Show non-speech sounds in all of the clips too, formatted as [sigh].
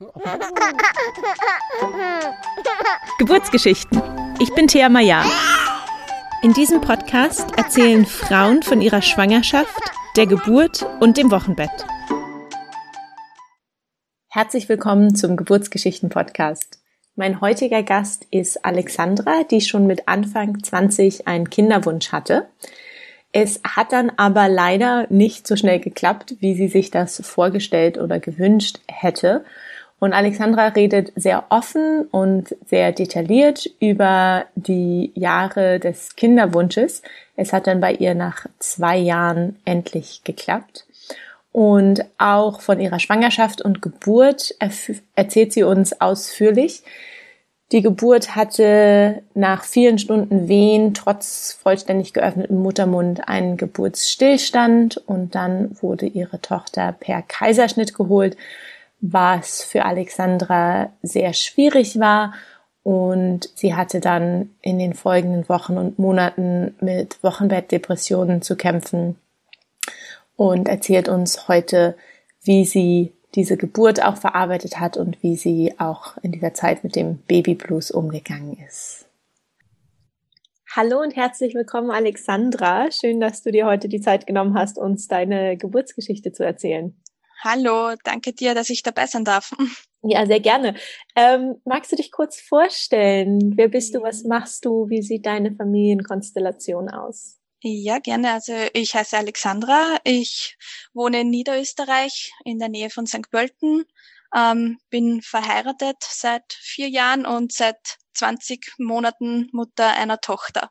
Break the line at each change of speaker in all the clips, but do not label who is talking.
[laughs] Geburtsgeschichten. Ich bin Thea Maya. In diesem Podcast erzählen Frauen von ihrer Schwangerschaft, der Geburt und dem Wochenbett. Herzlich willkommen zum Geburtsgeschichten-Podcast. Mein heutiger Gast ist Alexandra, die schon mit Anfang 20 einen Kinderwunsch hatte. Es hat dann aber leider nicht so schnell geklappt, wie sie sich das vorgestellt oder gewünscht hätte. Und Alexandra redet sehr offen und sehr detailliert über die Jahre des Kinderwunsches. Es hat dann bei ihr nach zwei Jahren endlich geklappt. Und auch von ihrer Schwangerschaft und Geburt erzählt sie uns ausführlich. Die Geburt hatte nach vielen Stunden Wehen trotz vollständig geöffnetem Muttermund einen Geburtsstillstand und dann wurde ihre Tochter per Kaiserschnitt geholt, was für Alexandra sehr schwierig war und sie hatte dann in den folgenden Wochen und Monaten mit Wochenbettdepressionen zu kämpfen und erzählt uns heute, wie sie diese Geburt auch verarbeitet hat und wie sie auch in dieser Zeit mit dem Babyblues umgegangen ist. Hallo und herzlich willkommen, Alexandra. Schön, dass du dir heute die Zeit genommen hast, uns deine Geburtsgeschichte zu erzählen.
Hallo, danke dir, dass ich dabei sein darf. [laughs]
Ja, sehr gerne. Ähm, magst du dich kurz vorstellen? Wer bist du? Was machst du? Wie sieht deine Familienkonstellation aus?
Ja, gerne. Also ich heiße Alexandra. Ich wohne in Niederösterreich in der Nähe von St. Pölten. Ähm, bin verheiratet seit vier Jahren und seit 20 Monaten Mutter einer Tochter.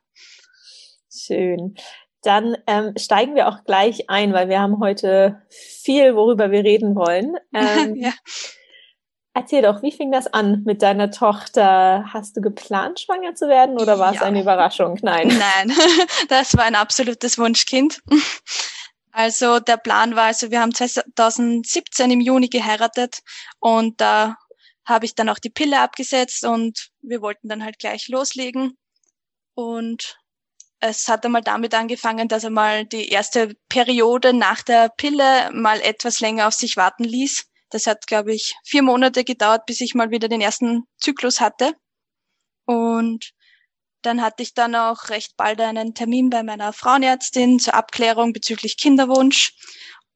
Schön. Dann ähm, steigen wir auch gleich ein, weil wir haben heute viel, worüber wir reden wollen. [laughs] Ähm, ja. Erzähl doch, wie fing das an mit deiner Tochter? Hast du geplant, schwanger zu werden oder war ja. es eine Überraschung? Nein. [laughs]
Nein, [laughs] das war ein absolutes Wunschkind. Also der Plan war, also wir haben 2017 im Juni geheiratet und da habe ich dann auch die Pille abgesetzt und wir wollten dann halt gleich loslegen. Und es hat einmal damit angefangen, dass er mal die erste Periode nach der Pille mal etwas länger auf sich warten ließ. Das hat, glaube ich, vier Monate gedauert, bis ich mal wieder den ersten Zyklus hatte. Und dann hatte ich dann auch recht bald einen Termin bei meiner Frauenärztin zur Abklärung bezüglich Kinderwunsch.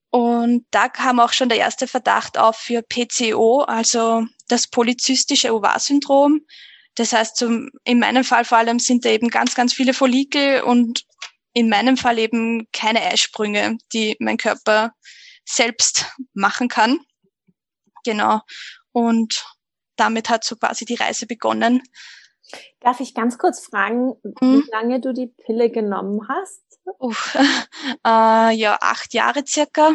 Und da kam auch schon der erste Verdacht auf für PCO, also das polyzystische Ovar-Syndrom. Das heißt, zum, in meinem Fall vor allem sind da eben ganz, ganz viele Follikel und in meinem Fall eben keine Eisprünge, die mein Körper selbst machen kann. Genau. Und damit hat so quasi die Reise begonnen.
Darf ich ganz kurz fragen, mhm. wie lange du die Pille genommen hast?
Uff, [laughs] äh, ja, acht Jahre circa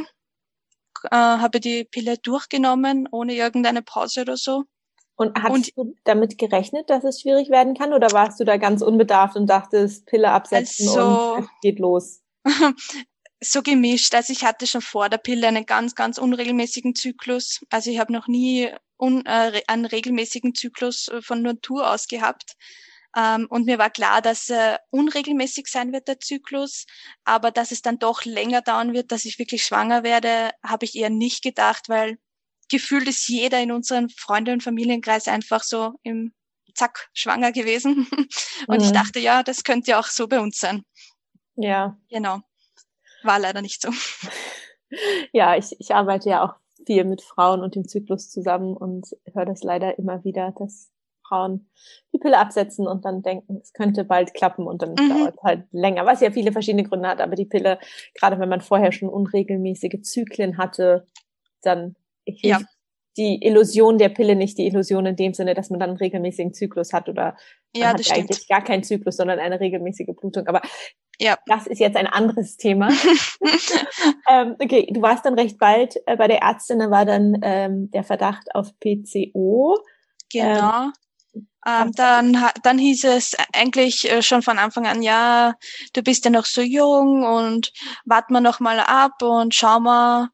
äh, habe die Pille durchgenommen, ohne irgendeine Pause oder so.
Und hast und, du damit gerechnet, dass es schwierig werden kann, oder warst du da ganz unbedarft und dachtest, Pille absetzen also, und es geht los? [laughs]
so gemischt. Also ich hatte schon vor der Pille einen ganz, ganz unregelmäßigen Zyklus. Also ich habe noch nie un, äh, einen regelmäßigen Zyklus äh, von Natur aus gehabt. Ähm, und mir war klar, dass er unregelmäßig sein wird, der Zyklus. Aber dass es dann doch länger dauern wird, dass ich wirklich schwanger werde, habe ich eher nicht gedacht, weil gefühlt ist jeder in unserem Freunde- und Familienkreis einfach so im Zack schwanger gewesen. [laughs] und mhm. ich dachte, ja, das könnte ja auch so bei uns sein.
Ja.
Genau. War leider nicht so. [laughs]
Ja, ich, ich arbeite ja auch viel mit Frauen und dem Zyklus zusammen und höre das leider immer wieder, dass Frauen die Pille absetzen und dann denken, es könnte bald klappen und dann mhm. dauert halt länger, was ja viele verschiedene Gründe hat, aber die Pille, gerade wenn man vorher schon unregelmäßige Zyklen hatte, dann ja. die Illusion der Pille nicht die Illusion in dem Sinne, dass man dann einen regelmäßigen Zyklus hat oder
ja,
hat
eigentlich
gar keinen Zyklus, sondern eine regelmäßige Blutung. Aber ja. Das ist jetzt ein anderes Thema. [laughs] [laughs] ähm, okay, du warst dann recht bald äh, bei der Ärztin, da war dann ähm, der Verdacht auf PCO.
Genau. Ähm, ähm, dann, dann hieß es eigentlich äh, schon von Anfang an, ja, du bist ja noch so jung und warten wir noch mal ab und schauen wir.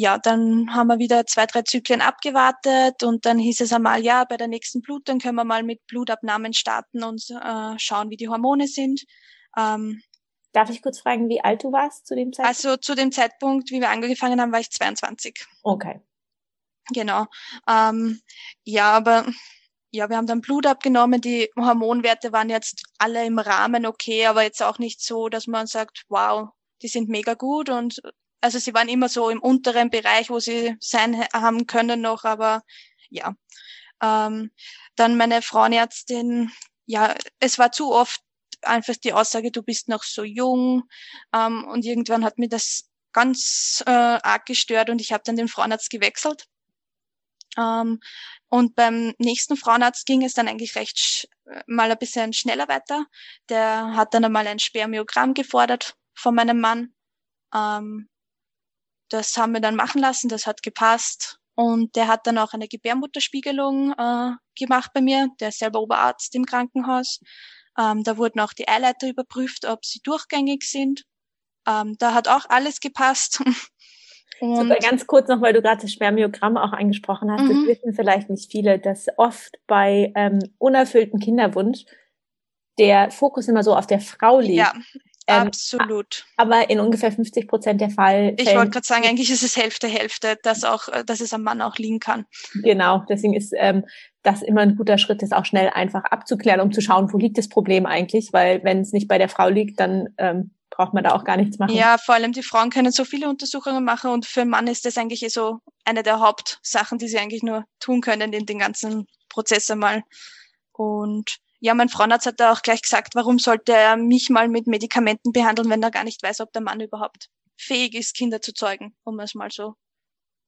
Ja, dann haben wir wieder zwei, drei Zyklen abgewartet und dann hieß es einmal, ja, bei der nächsten Blutung können wir mal mit Blutabnahmen starten und äh, schauen, wie die Hormone sind.
Ähm, Darf ich kurz fragen, wie alt du warst zu dem Zeitpunkt?
Also zu dem Zeitpunkt, wie wir angefangen haben, war ich 22.
Okay.
Genau. Ähm, ja, aber ja, wir haben dann Blut abgenommen. Die Hormonwerte waren jetzt alle im Rahmen okay, aber jetzt auch nicht so, dass man sagt, wow, die sind mega gut und also sie waren immer so im unteren Bereich, wo sie sein haben können noch, aber ja. Ähm, dann meine Frauenärztin, ja, es war zu oft einfach die Aussage, du bist noch so jung ähm, und irgendwann hat mir das ganz äh, arg gestört und ich habe dann den Frauenarzt gewechselt. Ähm, und beim nächsten Frauenarzt ging es dann eigentlich recht mal ein bisschen schneller weiter. Der hat dann einmal ein Spermiogramm gefordert von meinem Mann. Ähm, das haben wir dann machen lassen, das hat gepasst. Und der hat dann auch eine Gebärmutterspiegelung äh, gemacht bei mir. Der ist selber Oberarzt im Krankenhaus. Ähm, da wurden auch die Eileiter überprüft, ob sie durchgängig sind. Ähm, da hat auch alles gepasst. [laughs]
Und Super, ganz kurz noch, weil du gerade das Spermiogramm auch angesprochen hast. Mhm. Das wissen vielleicht nicht viele, dass oft bei ähm, unerfüllten Kinderwunsch der Fokus immer so auf der Frau liegt. Ja,
ähm, absolut.
Aber in ungefähr 50 Prozent der Fall.
Ich wollte gerade sagen, eigentlich ist es Hälfte, Hälfte, dass auch, äh, dass es am Mann auch liegen kann.
Genau, deswegen ist ähm, das immer ein guter Schritt, das auch schnell einfach abzuklären, um zu schauen, wo liegt das Problem eigentlich, weil wenn es nicht bei der Frau liegt, dann ähm, braucht man da auch gar nichts machen.
Ja, vor allem die Frauen können so viele Untersuchungen machen und für einen Mann ist das eigentlich eh so eine der Hauptsachen, die sie eigentlich nur tun können in den ganzen Prozess einmal. Und ja, mein Frauenarzt hat da auch gleich gesagt, warum sollte er mich mal mit Medikamenten behandeln, wenn er gar nicht weiß, ob der Mann überhaupt fähig ist, Kinder zu zeugen, um es mal so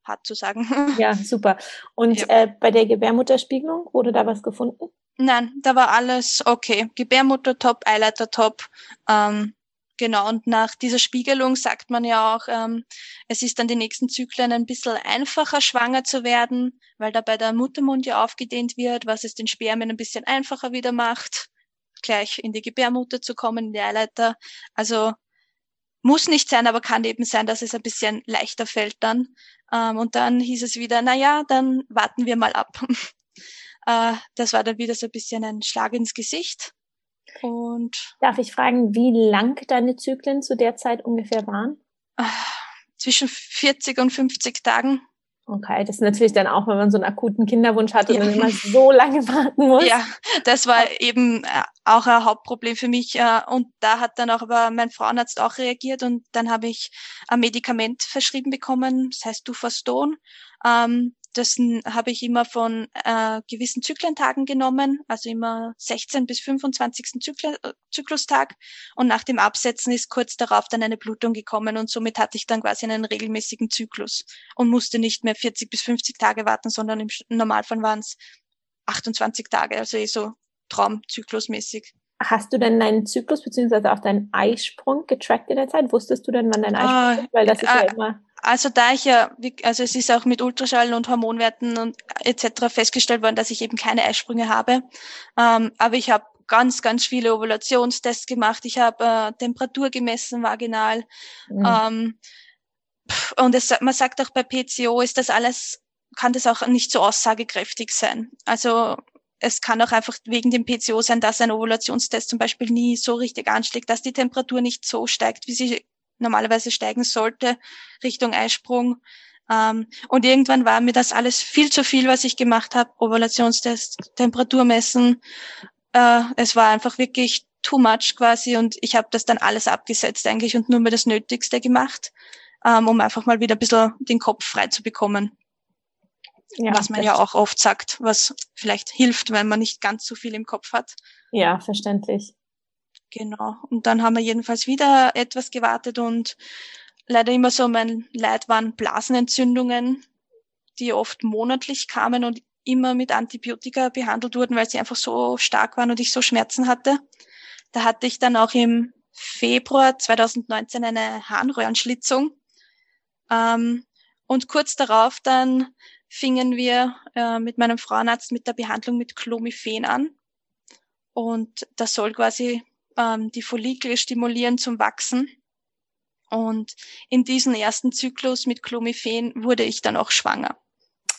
hart zu sagen. [laughs]
Ja, super. Und ja. äh, bei der Gebärmutterspiegelung wurde da was gefunden?
Nein, da war alles okay. Gebärmutter top, Eileiter top. Ähm, Genau, und nach dieser Spiegelung sagt man ja auch, ähm, es ist dann die nächsten Zyklen ein bisschen einfacher, schwanger zu werden, weil dabei der Muttermund ja aufgedehnt wird, was es den Spermien ein bisschen einfacher wieder macht, gleich in die Gebärmutter zu kommen, in die Eileiter. Also muss nicht sein, aber kann eben sein, dass es ein bisschen leichter fällt dann. Ähm, und dann hieß es wieder, na ja, dann warten wir mal ab. [laughs] äh, das war dann wieder so ein bisschen ein Schlag ins Gesicht. Und
Darf ich fragen, wie lang deine Zyklen zu der Zeit ungefähr waren?
Ah, zwischen 40 und 50 Tagen.
Okay, das ist natürlich dann auch, wenn man so einen akuten Kinderwunsch hat und ja. dann immer so lange [laughs] warten muss.
Ja, das war eben äh, auch ein Hauptproblem für mich. Äh, und da hat dann auch aber mein Frauenarzt auch reagiert und dann habe ich ein Medikament verschrieben bekommen, das heißt Dufaston. Ähm, das habe ich immer von äh, gewissen Zyklentagen genommen, also immer 16 bis 25. Zykl äh, Zyklustag. Und nach dem Absetzen ist kurz darauf dann eine Blutung gekommen und somit hatte ich dann quasi einen regelmäßigen Zyklus und musste nicht mehr 40 bis 50 Tage warten, sondern im Normalfall waren es 28 Tage, also eh so Traumzyklusmäßig.
Hast du denn deinen Zyklus beziehungsweise auch deinen Eisprung getrackt in der Zeit? Wusstest du denn, wann dein Eisprung uh, ist? Weil das ist uh, ja äh, immer
also da ich ja, also es ist auch mit Ultraschall und Hormonwerten und etc. festgestellt worden, dass ich eben keine Eisprünge habe. Ähm, aber ich habe ganz, ganz viele Ovulationstests gemacht. Ich habe äh, Temperatur gemessen, vaginal. Mhm. Ähm, und es, man sagt auch bei PCO ist das alles, kann das auch nicht so aussagekräftig sein. Also es kann auch einfach wegen dem PCO sein, dass ein Ovulationstest zum Beispiel nie so richtig anschlägt, dass die Temperatur nicht so steigt, wie sie normalerweise steigen sollte Richtung Eisprung. Ähm, und irgendwann war mir das alles viel zu viel, was ich gemacht habe. Ovulationstest, Temperatur messen. Äh, es war einfach wirklich too much quasi und ich habe das dann alles abgesetzt eigentlich und nur mehr das Nötigste gemacht, ähm, um einfach mal wieder ein bisschen den Kopf frei zu bekommen. Ja, was man ja auch oft sagt, was vielleicht hilft, wenn man nicht ganz so viel im Kopf hat.
Ja, verständlich.
Genau. Und dann haben wir jedenfalls wieder etwas gewartet und leider immer so mein Leid waren Blasenentzündungen, die oft monatlich kamen und immer mit Antibiotika behandelt wurden, weil sie einfach so stark waren und ich so Schmerzen hatte. Da hatte ich dann auch im Februar 2019 eine Harnröhrenschlitzung. Ähm, und kurz darauf dann fingen wir äh, mit meinem Frauenarzt mit der Behandlung mit Clomiphen an. Und das soll quasi ähm, die Follikel stimulieren zum Wachsen. Und in diesem ersten Zyklus mit Clomiphen wurde ich dann auch schwanger.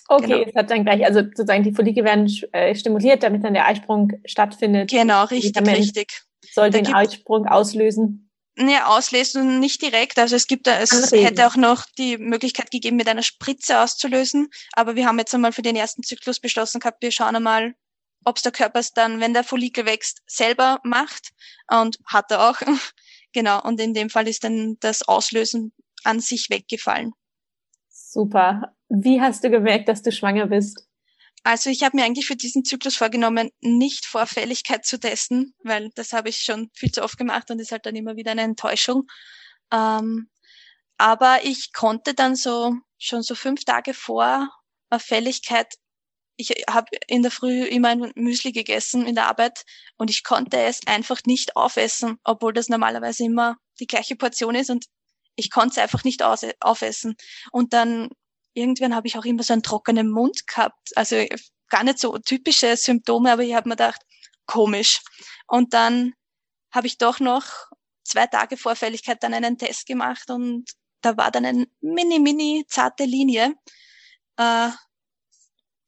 Okay, genau. es hat dann gleich, also sozusagen die Follikel werden äh, stimuliert, damit dann der Eisprung stattfindet.
Genau, richtig, richtig.
Soll den Eisprung auslösen.
Ne, auslesen nicht direkt. Also es gibt, es Anregen. hätte auch noch die Möglichkeit gegeben, mit einer Spritze auszulösen. Aber wir haben jetzt einmal für den ersten Zyklus beschlossen gehabt, wir schauen einmal, ob es der Körper es dann, wenn der Follikel wächst, selber macht. Und hat er auch. [laughs] genau. Und in dem Fall ist dann das Auslösen an sich weggefallen.
Super. Wie hast du gemerkt, dass du schwanger bist?
Also ich habe mir eigentlich für diesen Zyklus vorgenommen, nicht Vorfälligkeit zu testen, weil das habe ich schon viel zu oft gemacht und ist halt dann immer wieder eine Enttäuschung. Ähm, aber ich konnte dann so schon so fünf Tage vor Fälligkeit, ich habe in der Früh immer ein Müsli gegessen in der Arbeit und ich konnte es einfach nicht aufessen, obwohl das normalerweise immer die gleiche Portion ist und ich konnte es einfach nicht aufessen. Und dann irgendwann habe ich auch immer so einen trockenen Mund gehabt. Also gar nicht so typische Symptome, aber ich habe mir gedacht, komisch. Und dann habe ich doch noch zwei Tage vor Fälligkeit dann einen Test gemacht und da war dann eine mini, mini zarte Linie, äh,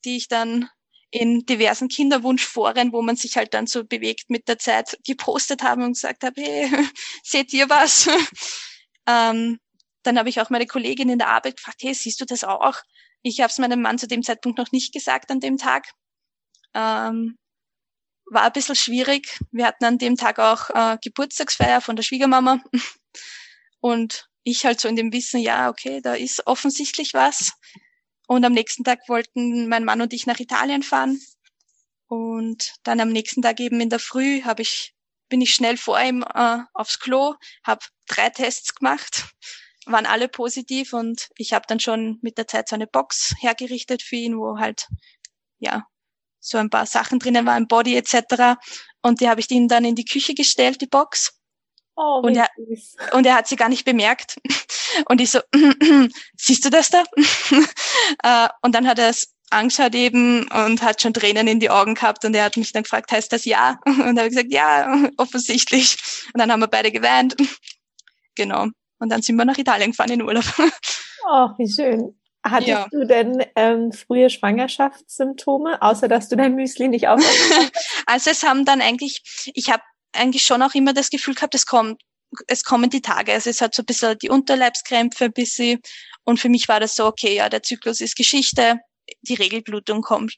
die ich dann in diversen Kinderwunschforen, wo man sich halt dann so bewegt mit der Zeit, gepostet habe und gesagt habe, hey, [laughs] seht ihr was? [laughs] ähm, dann habe ich auch meine Kollegin in der Arbeit gefragt, hey, siehst du das auch? Ich habe es meinem Mann zu dem Zeitpunkt noch nicht gesagt an dem Tag. Ähm, war ein bisschen schwierig. Wir hatten an dem Tag auch äh, Geburtstagsfeier von der Schwiegermama. [laughs] Und ich halt so in dem Wissen, ja, okay, da ist offensichtlich was. Und am nächsten Tag wollten mein Mann und ich nach Italien fahren. Und dann am nächsten Tag eben in der Früh habe ich, bin ich schnell vor ihm äh, aufs Klo, habe drei Tests gemacht [laughs] waren alle positiv und ich habe dann schon mit der Zeit so eine Box hergerichtet für ihn, wo halt ja so ein paar Sachen drinnen waren, Body etc. Und die habe ich ihm dann in die Küche gestellt, die Box. Oh, und, er, und er hat sie gar nicht bemerkt. [laughs] Und ich so, [clears throat] siehst du das da? [laughs] Äh, und dann hat er es angeschaut eben und hat schon Tränen in die Augen gehabt und er hat mich dann gefragt, heißt das ja? [laughs] Und habe gesagt, ja, [laughs] offensichtlich. Und dann haben wir beide geweint. Genau. Und dann sind wir nach Italien gefahren in Urlaub.
Oh, wie schön. Hattest ja. du denn ähm, frühe Schwangerschaftssymptome, außer dass du dein Müsli nicht aufgenommen
Also es haben dann eigentlich, ich habe eigentlich schon auch immer das Gefühl gehabt, es kommt, es kommen die Tage. Also es hat so ein bisschen die Unterleibskrämpfe ein bisschen. Und für mich war das so, okay, ja, der Zyklus ist Geschichte, die Regelblutung kommt.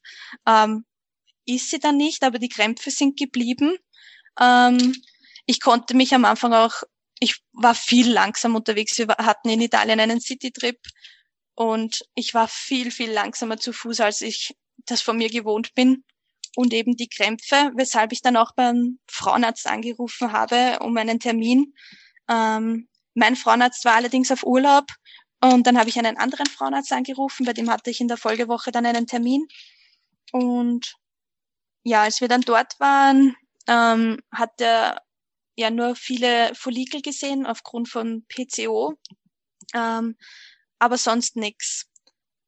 Ähm, ist sie dann nicht, aber die Krämpfe sind geblieben. Ähm, ich konnte mich am Anfang auch ich war viel langsam unterwegs. Wir hatten in Italien einen City-Trip und ich war viel, viel langsamer zu Fuß, als ich das von mir gewohnt bin. Und eben die Krämpfe, weshalb ich dann auch beim Frauenarzt angerufen habe um einen Termin. Ähm, mein Frauenarzt war allerdings auf Urlaub und dann habe ich einen anderen Frauenarzt angerufen, bei dem hatte ich in der Folgewoche dann einen Termin. Und ja, als wir dann dort waren, ähm, hat der ja nur viele Follikel gesehen aufgrund von PCO, ähm, aber sonst nichts.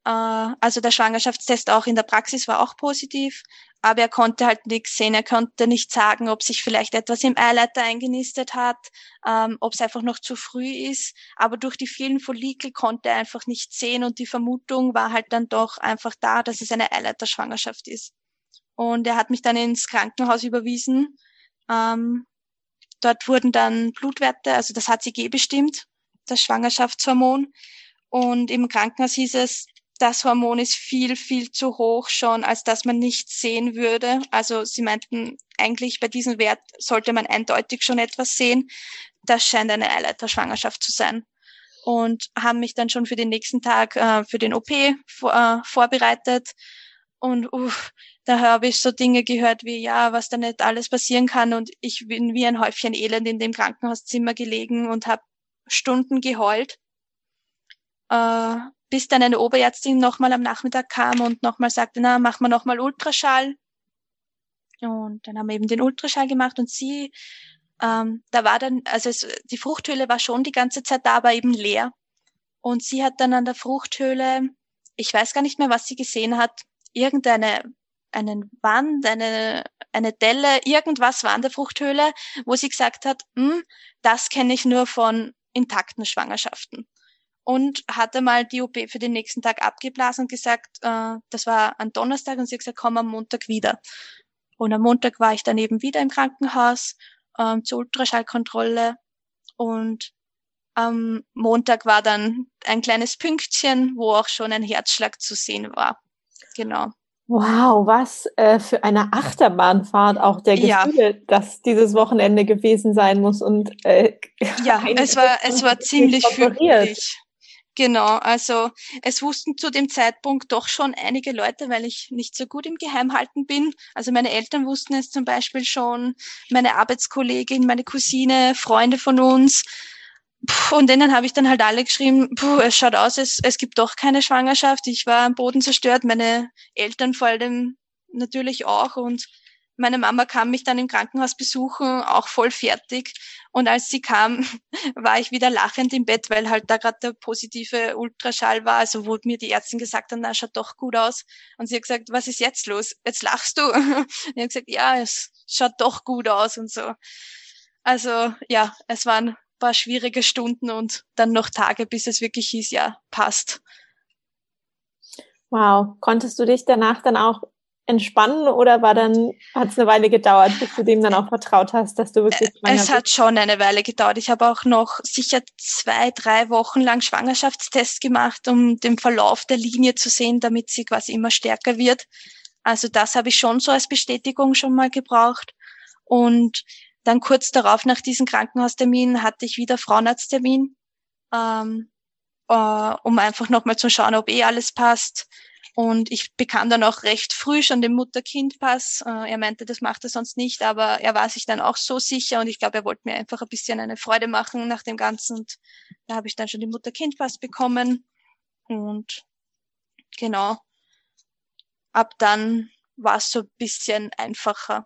Äh, also der Schwangerschaftstest auch in der Praxis war auch positiv, aber er konnte halt nichts sehen. Er konnte nicht sagen, ob sich vielleicht etwas im Eileiter eingenistet hat, ähm, ob es einfach noch zu früh ist. Aber durch die vielen Follikel konnte er einfach nicht sehen und die Vermutung war halt dann doch einfach da, dass es eine Eileiterschwangerschaft ist. Und er hat mich dann ins Krankenhaus überwiesen. Ähm, Dort wurden dann Blutwerte, also das HCG bestimmt, das Schwangerschaftshormon. Und im Krankenhaus hieß es, das Hormon ist viel, viel zu hoch schon, als dass man nichts sehen würde. Also sie meinten, eigentlich bei diesem Wert sollte man eindeutig schon etwas sehen. Das scheint eine Eileiterschwangerschaft zu sein. Und haben mich dann schon für den nächsten Tag äh, für den OP vor, äh, vorbereitet. Und uff, da habe ich so Dinge gehört wie, ja, was da nicht alles passieren kann. Und ich bin wie ein Häufchen Elend in dem Krankenhauszimmer gelegen und habe Stunden geheult, äh, bis dann eine Oberärztin nochmal am Nachmittag kam und nochmal sagte, na, mach mal nochmal Ultraschall. Und dann haben wir eben den Ultraschall gemacht und sie, ähm, da war dann, also es, die Fruchthöhle war schon die ganze Zeit da, aber eben leer. Und sie hat dann an der Fruchthöhle, ich weiß gar nicht mehr, was sie gesehen hat, irgendeine einen Wand, eine, eine Delle, irgendwas war an der Fruchthöhle, wo sie gesagt hat, hm, das kenne ich nur von intakten Schwangerschaften. Und hatte mal die OP für den nächsten Tag abgeblasen und gesagt, äh, das war am Donnerstag und sie hat gesagt, komm am Montag wieder. Und am Montag war ich dann eben wieder im Krankenhaus äh, zur Ultraschallkontrolle Und am Montag war dann ein kleines Pünktchen, wo auch schon ein Herzschlag zu sehen war. Genau.
Wow, was äh, für eine Achterbahnfahrt auch der Gefühle, ja. dass dieses Wochenende gewesen sein muss und äh,
ja, [laughs] es war es war ziemlich füglich. Genau, also es wussten zu dem Zeitpunkt doch schon einige Leute, weil ich nicht so gut im Geheimhalten bin. Also meine Eltern wussten es zum Beispiel schon, meine Arbeitskollegin, meine Cousine, Freunde von uns. Und denen habe ich dann halt alle geschrieben, puh, es schaut aus, es, es gibt doch keine Schwangerschaft. Ich war am Boden zerstört, meine Eltern vor allem natürlich auch. Und meine Mama kam mich dann im Krankenhaus besuchen, auch voll fertig. Und als sie kam, [laughs] war ich wieder lachend im Bett, weil halt da gerade der positive Ultraschall war, also wo mir die Ärztin gesagt hat, na, schaut doch gut aus. Und sie hat gesagt, was ist jetzt los? Jetzt lachst du. [laughs] Und ich habe gesagt, ja, es schaut doch gut aus und so. Also ja, es waren paar schwierige Stunden und dann noch Tage, bis es wirklich hieß, ja, passt.
Wow. Konntest du dich danach dann auch entspannen oder war dann, hat es eine Weile gedauert, bis du dem dann auch vertraut hast, dass du wirklich
schwanger Es hat schon eine Weile gedauert. Ich habe auch noch sicher zwei, drei Wochen lang Schwangerschaftstests gemacht, um den Verlauf der Linie zu sehen, damit sie quasi immer stärker wird. Also das habe ich schon so als Bestätigung schon mal gebraucht. Und dann kurz darauf nach diesem Krankenhaustermin hatte ich wieder Frauenarzttermin, ähm, äh, um einfach nochmal zu schauen, ob eh alles passt. Und ich bekam dann auch recht früh schon den Mutter-Kind-Pass. Äh, er meinte, das macht er sonst nicht, aber er war sich dann auch so sicher und ich glaube, er wollte mir einfach ein bisschen eine Freude machen nach dem Ganzen. Und da habe ich dann schon den Mutter-Kind-Pass bekommen. Und genau, ab dann war es so ein bisschen einfacher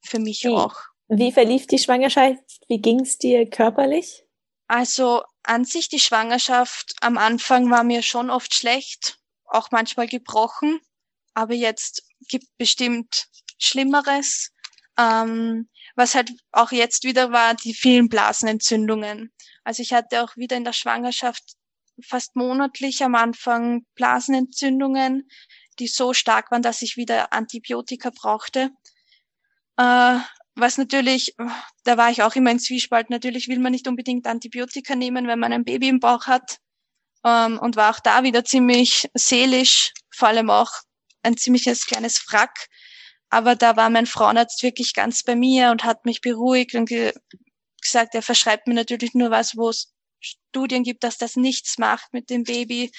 für mich
okay.
auch.
Wie verlief die Schwangerschaft? Wie ging es dir körperlich?
Also an sich die Schwangerschaft am Anfang war mir schon oft schlecht, auch manchmal gebrochen, aber jetzt gibt bestimmt Schlimmeres. Ähm, was halt auch jetzt wieder war, die vielen Blasenentzündungen. Also ich hatte auch wieder in der Schwangerschaft fast monatlich am Anfang Blasenentzündungen, die so stark waren, dass ich wieder Antibiotika brauchte. Äh, was natürlich, da war ich auch immer in Zwiespalt. Natürlich will man nicht unbedingt Antibiotika nehmen, wenn man ein Baby im Bauch hat. Ähm, und war auch da wieder ziemlich seelisch, vor allem auch ein ziemliches kleines Wrack. Aber da war mein Frauenarzt wirklich ganz bei mir und hat mich beruhigt und ge gesagt, er verschreibt mir natürlich nur was, wo es Studien gibt, dass das nichts macht mit dem Baby.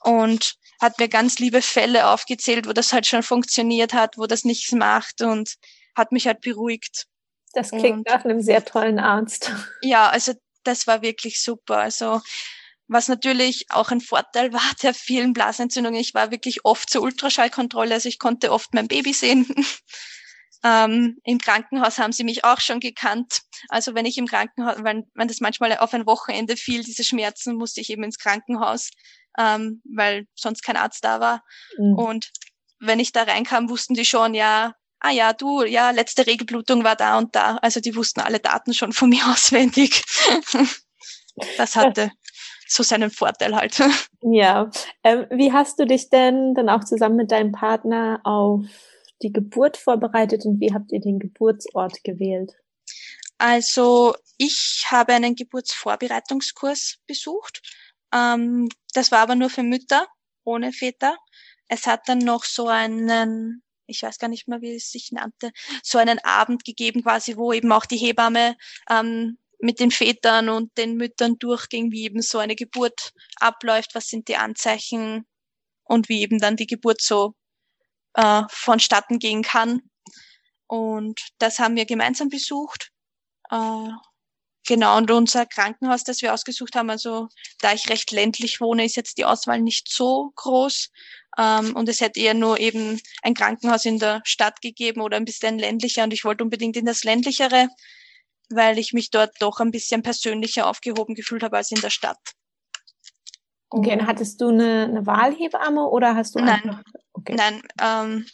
Und hat mir ganz liebe Fälle aufgezählt, wo das halt schon funktioniert hat, wo das nichts macht. Und hat mich halt beruhigt.
Das klingt und, nach einem sehr tollen Arzt.
Ja, also das war wirklich super. Also was natürlich auch ein Vorteil war der vielen Blasenentzündungen. Ich war wirklich oft zur Ultraschallkontrolle, also ich konnte oft mein Baby sehen. [laughs] ähm, Im Krankenhaus haben sie mich auch schon gekannt. Also wenn ich im Krankenhaus, wenn, wenn das manchmal auf ein Wochenende fiel, diese Schmerzen, musste ich eben ins Krankenhaus, ähm, weil sonst kein Arzt da war. Mhm. Und wenn ich da reinkam, wussten die schon, ja, ah ja, du, ja, letzte Regelblutung war da und da. Also die wussten alle Daten schon von mir [laughs] auswendig. das hatte so seinen Vorteil halt. [laughs]
Ja. Ähm, wie hast du dich denn dann auch zusammen mit deinem Partner auf die Geburt vorbereitet und wie habt ihr den Geburtsort gewählt?
Also ich habe einen Geburtsvorbereitungskurs besucht. Ähm, das war aber nur für Mütter ohne Väter. Es hat dann noch so einen ich weiß gar nicht mehr, wie es sich nannte, so einen Abend gegeben quasi, wo eben auch die Hebamme ähm, mit den Vätern und den Müttern durchging, wie eben so eine Geburt abläuft, was sind die Anzeichen und wie eben dann die Geburt so äh, vonstatten gehen kann. Und das haben wir gemeinsam besucht. Äh, genau, und unser Krankenhaus, das wir ausgesucht haben, also da ich recht ländlich wohne, ist jetzt die Auswahl nicht so groß. Ähm, und es hätte eher nur eben ein Krankenhaus in der Stadt gegeben oder ein bisschen ländlicher. Und ich wollte unbedingt in das ländlichere, weil ich mich dort doch ein bisschen persönlicher aufgehoben gefühlt habe als in der Stadt.
Okay, und hattest du eine, eine Wahlhebamme oder hast du
Nein, einfach, okay. nein, ähm,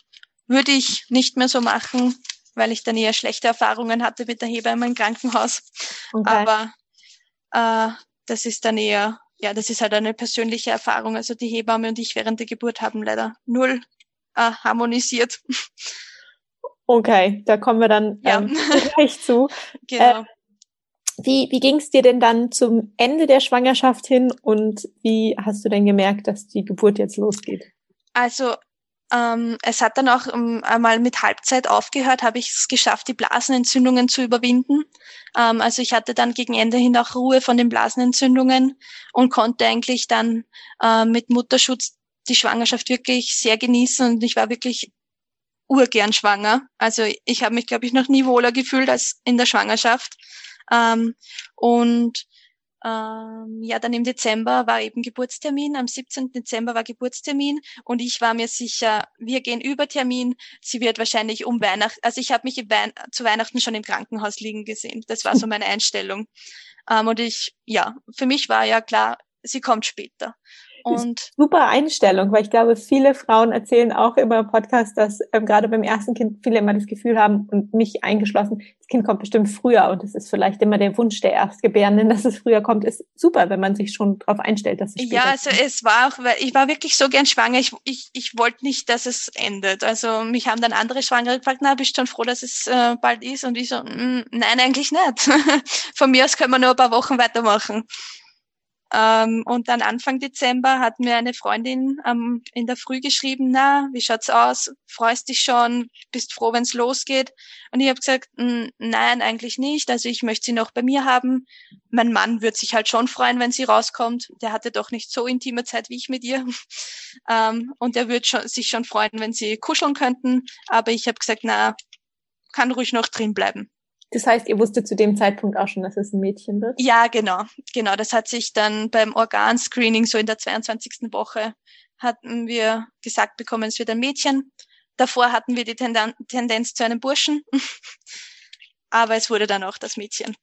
würde ich nicht mehr so machen, weil ich dann eher schlechte Erfahrungen hatte mit der Hebamme im Krankenhaus. Okay. Aber äh, das ist dann eher ja, das ist halt eine persönliche Erfahrung. Also die Hebamme und ich während der Geburt haben leider null äh, harmonisiert.
Okay, da kommen wir dann ja. ähm, gleich zu. [laughs]
genau. Äh,
Wie, wie ging es dir denn dann zum Ende der Schwangerschaft hin und wie hast du denn gemerkt, dass die Geburt jetzt losgeht?
Also ähm, es hat dann auch ähm, einmal mit Halbzeit aufgehört, habe ich es geschafft, die Blasenentzündungen zu überwinden. Ähm, also ich hatte dann gegen Ende hin auch Ruhe von den Blasenentzündungen und konnte eigentlich dann äh, mit Mutterschutz die Schwangerschaft wirklich sehr genießen und ich war wirklich urgern schwanger. Also ich habe mich, glaube ich, noch nie wohler gefühlt als in der Schwangerschaft. Ähm, und ähm, ja, dann im Dezember war eben Geburtstermin. Am 17. Dezember war Geburtstermin und ich war mir sicher, wir gehen über Termin. Sie wird wahrscheinlich um Weihnachten, also ich habe mich Wein zu Weihnachten schon im Krankenhaus liegen gesehen. Das war so meine Einstellung. Ähm, und ich, ja, für mich war ja klar, sie kommt später.
Und super Einstellung, weil ich glaube, viele Frauen erzählen auch immer im Podcast, dass ähm, gerade beim ersten Kind viele immer das Gefühl haben und mich eingeschlossen, das Kind kommt bestimmt früher und es ist vielleicht immer der Wunsch der Erstgebärenden, [laughs] dass es früher kommt, ist super, wenn man sich schon darauf einstellt, dass es
später Ja, also kommt. es war auch, weil ich war wirklich so gern schwanger, ich, ich, ich wollte nicht, dass es endet. Also mich haben dann andere Schwangere gefragt, na, bist du schon froh, dass es äh, bald ist? Und ich so, mm, nein, eigentlich nicht. [laughs] Von mir aus können wir nur ein paar Wochen weitermachen. Ähm, und dann Anfang Dezember hat mir eine Freundin ähm, in der Früh geschrieben, na, wie schaut's aus? Freust dich schon? Bist froh, wenn's losgeht? Und ich habe gesagt, nein, eigentlich nicht. Also ich möchte sie noch bei mir haben. Mein Mann wird sich halt schon freuen, wenn sie rauskommt. Der hatte doch nicht so intime Zeit wie ich mit ihr. [laughs] ähm, und er wird schon, sich schon freuen, wenn sie kuscheln könnten. Aber ich habe gesagt, na, kann ruhig noch drin bleiben.
Das heißt, ihr wusstet zu dem Zeitpunkt auch schon, dass es ein Mädchen wird?
Ja, genau. Genau. Das hat sich dann beim Organscreening so in der 22. Woche hatten wir gesagt bekommen, es wird ein Mädchen. Davor hatten wir die Tenden Tendenz zu einem Burschen. [laughs] Aber es wurde dann auch das Mädchen.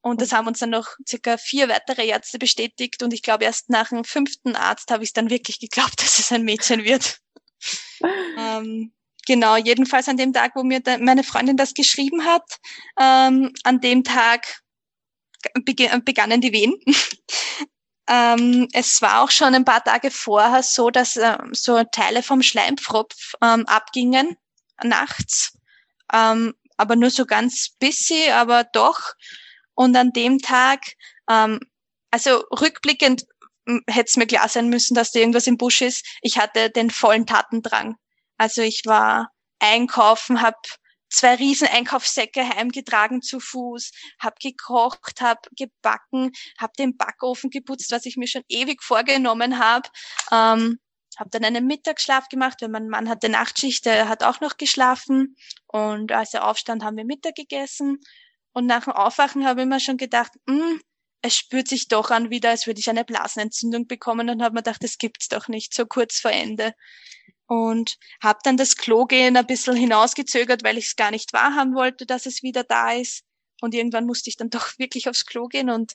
Und das haben uns dann noch circa vier weitere Ärzte bestätigt. Und ich glaube, erst nach dem fünften Arzt habe ich dann wirklich geglaubt, [laughs] dass es ein Mädchen wird. [laughs] ähm, Genau, jedenfalls an dem Tag, wo mir meine Freundin das geschrieben hat, ähm, an dem Tag begannen die Wehen. [laughs] ähm, es war auch schon ein paar Tage vorher so, dass äh, so Teile vom Schleimpfropf ähm, abgingen nachts, ähm, aber nur so ganz bisschen, aber doch. Und an dem Tag, ähm, also rückblickend hätte es mir klar sein müssen, dass da irgendwas im Busch ist. Ich hatte den vollen Tatendrang. Also ich war einkaufen, habe zwei riesen Einkaufssäcke heimgetragen zu Fuß, habe gekocht, habe gebacken, habe den Backofen geputzt, was ich mir schon ewig vorgenommen habe. Ähm, habe dann einen Mittagsschlaf gemacht, weil mein Mann hatte Nachtschicht, der hat auch noch geschlafen. Und als er aufstand, haben wir Mittag gegessen. Und nach dem Aufwachen habe ich mir schon gedacht, hm, es spürt sich doch an wieder, als würde ich eine Blasenentzündung bekommen und habe mir gedacht, das gibt's doch nicht, so kurz vor Ende und habe dann das Klogehen ein bisschen hinausgezögert, weil ich es gar nicht wahrhaben wollte, dass es wieder da ist. Und irgendwann musste ich dann [laughs] doch wirklich aufs Klo gehen und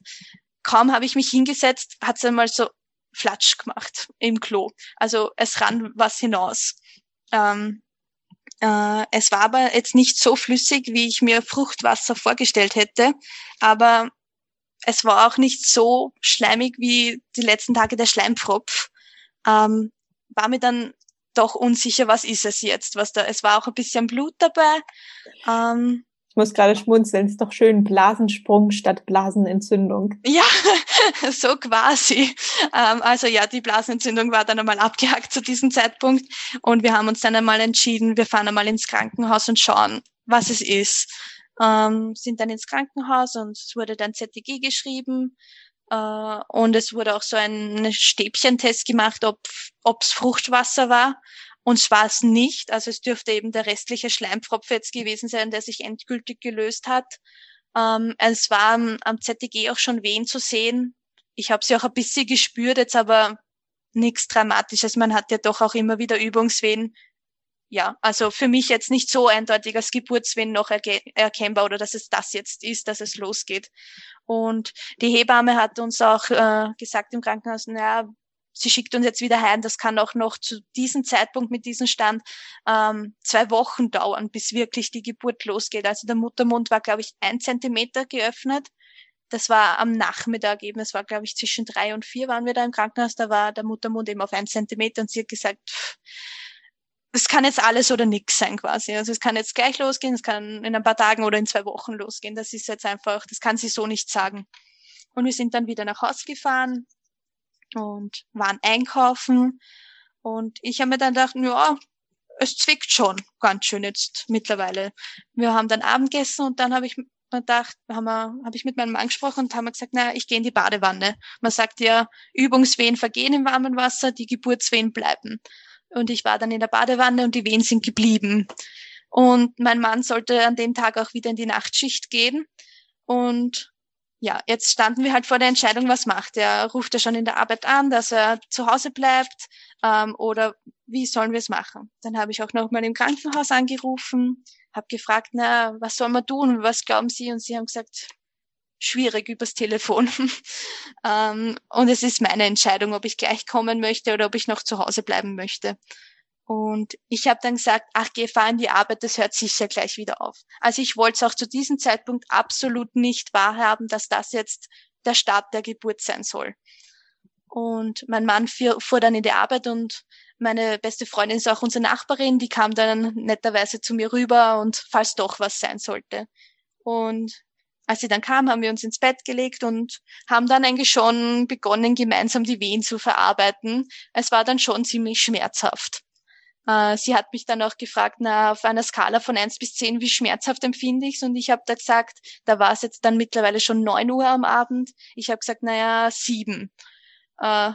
kaum habe ich mich hingesetzt, hat es einmal so Flatsch gemacht im Klo. Also es ran was hinaus. Ähm, äh, es war aber jetzt nicht so flüssig, wie ich mir Fruchtwasser vorgestellt hätte, aber es war auch nicht so schleimig wie die letzten Tage der Schleimpfropf. Ähm, war mir dann doch unsicher, was ist es jetzt, was da, es war auch ein bisschen Blut dabei.
Ähm, ich muss gerade schmunzeln, ist doch schön Blasensprung statt Blasenentzündung.
Ja, [laughs] so quasi. Ähm, also ja, die Blasenentzündung war dann einmal abgehakt zu diesem Zeitpunkt und wir haben uns dann einmal entschieden, wir fahren einmal ins Krankenhaus und schauen, was es ist. Ähm, sind dann ins Krankenhaus und es wurde dann ZTG geschrieben äh, und es wurde auch so ein Stäbchentest gemacht, ob es Fruchtwasser war. Und es war es nicht. Also es dürfte eben der restliche Schleimpfropf jetzt gewesen sein, der sich endgültig gelöst hat. Ähm, es war am, am ZTG auch schon Wehen zu sehen. Ich habe sie auch ein bisschen gespürt, jetzt aber nichts Dramatisches. Man hat ja doch auch immer wieder Übungswehen, ja, also für mich jetzt nicht so eindeutig als Geburtswehen noch erkennbar oder dass es das jetzt ist, dass es losgeht. Und die Hebamme hat uns auch äh, gesagt im Krankenhaus, naja, sie schickt uns jetzt wieder heim. Das kann auch noch zu diesem Zeitpunkt mit diesem Stand ähm, zwei Wochen dauern, bis wirklich die Geburt losgeht. Also der Muttermund war, glaube ich, ein Zentimeter geöffnet. Das war am Nachmittag eben. Es war, glaube ich, zwischen drei und vier waren wir da im Krankenhaus. Da war der Muttermund eben auf ein Zentimeter und sie hat gesagt, pff, es kann jetzt alles oder nichts sein quasi. Also es kann jetzt gleich losgehen, es kann in ein paar Tagen oder in zwei Wochen losgehen. Das ist jetzt einfach, das kann sie so nicht sagen. Und wir sind dann wieder nach Hause gefahren und waren einkaufen. Und ich habe mir dann gedacht, ja, es zwickt schon ganz schön jetzt mittlerweile. Wir haben dann Abend gegessen und dann habe ich mir gedacht, haben wir, habe ich mit meinem Mann gesprochen und haben gesagt, naja, ich gehe in die Badewanne. Man sagt ja, Übungswehen vergehen im warmen Wasser, die Geburtswehen bleiben. Und ich war dann in der Badewanne und die Wehen sind geblieben. Und mein Mann sollte an dem Tag auch wieder in die Nachtschicht gehen. Und ja, jetzt standen wir halt vor der Entscheidung, was macht er? Ruft er schon in der Arbeit an, dass er zu Hause bleibt? Ähm, oder wie sollen wir es machen? Dann habe ich auch noch mal im Krankenhaus angerufen, habe gefragt, na, was soll man tun? Was glauben Sie? Und sie haben gesagt, schwierig übers Telefon. [laughs] ähm, und es ist meine Entscheidung, ob ich gleich kommen möchte oder ob ich noch zu Hause bleiben möchte. Und ich habe dann gesagt, ach, geh, fahr in die Arbeit, das hört sicher gleich wieder auf. Also ich wollte es auch zu diesem Zeitpunkt absolut nicht wahrhaben, dass das jetzt der Start der Geburt sein soll. Und mein Mann fuhr dann in die Arbeit und meine beste Freundin ist auch unsere Nachbarin, die kam dann netterweise zu mir rüber und falls doch was sein sollte. Und als sie dann kam, haben wir uns ins Bett gelegt und haben dann eigentlich schon begonnen, gemeinsam die Wehen zu verarbeiten. Es war dann schon ziemlich schmerzhaft. Äh, sie hat mich dann auch gefragt, na, auf einer Skala von eins bis zehn, wie schmerzhaft empfinde ich's? Und ich habe da gesagt, da war es jetzt dann mittlerweile schon neun Uhr am Abend. Ich habe gesagt, naja, sieben. Äh,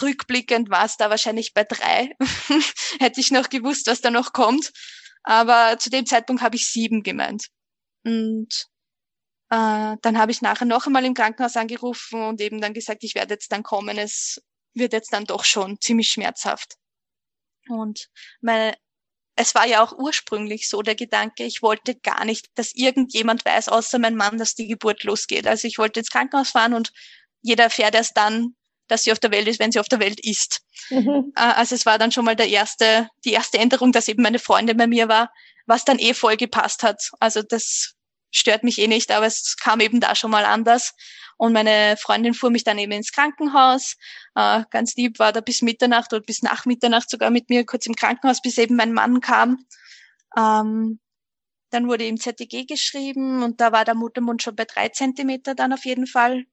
rückblickend war es da wahrscheinlich bei drei. [laughs] Hätte ich noch gewusst, was da noch kommt. Aber zu dem Zeitpunkt habe ich sieben gemeint. Und äh, dann habe ich nachher noch einmal im Krankenhaus angerufen und eben dann gesagt, ich werde jetzt dann kommen. Es wird jetzt dann doch schon ziemlich schmerzhaft. Und meine, es war ja auch ursprünglich so der Gedanke, ich wollte gar nicht, dass irgendjemand weiß, außer mein Mann, dass die Geburt losgeht. Also ich wollte ins Krankenhaus fahren und jeder erfährt erst dann, dass sie auf der Welt ist, wenn sie auf der Welt ist. Mhm. Äh, also es war dann schon mal der erste, die erste Änderung, dass eben meine Freundin bei mir war, was dann eh voll gepasst hat. Also das stört mich eh nicht, aber es kam eben da schon mal anders. Und meine Freundin fuhr mich dann eben ins Krankenhaus. Äh, ganz lieb war da bis Mitternacht oder bis nach Mitternacht sogar mit mir kurz im Krankenhaus, bis eben mein Mann kam. Ähm, dann wurde ihm ZTG geschrieben und da war der Muttermund schon bei drei Zentimeter dann auf jeden Fall.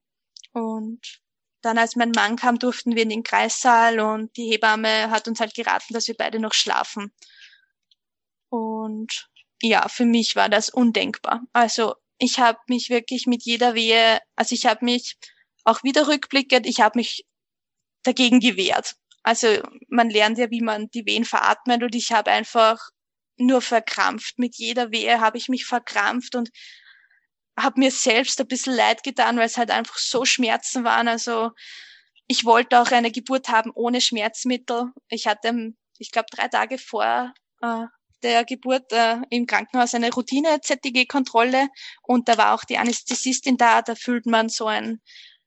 Und dann, als mein Mann kam, durften wir in den Kreissaal und die Hebamme hat uns halt geraten, dass wir beide noch schlafen. Und ja, für mich war das undenkbar. Also ich habe mich wirklich mit jeder Wehe, also ich habe mich auch wieder rückblickend, ich habe mich dagegen gewehrt. Also man lernt ja, wie man die Wehen veratmet und ich habe einfach nur verkrampft. Mit jeder Wehe habe ich mich verkrampft und habe mir selbst ein bisschen leid getan, weil es halt einfach so Schmerzen waren. Also ich wollte auch eine Geburt haben ohne Schmerzmittel. Ich hatte, ich glaube, drei Tage vor äh, der Geburt äh, im Krankenhaus eine Routine-ZTG-Kontrolle und da war auch die Anästhesistin da, da füllt man so ein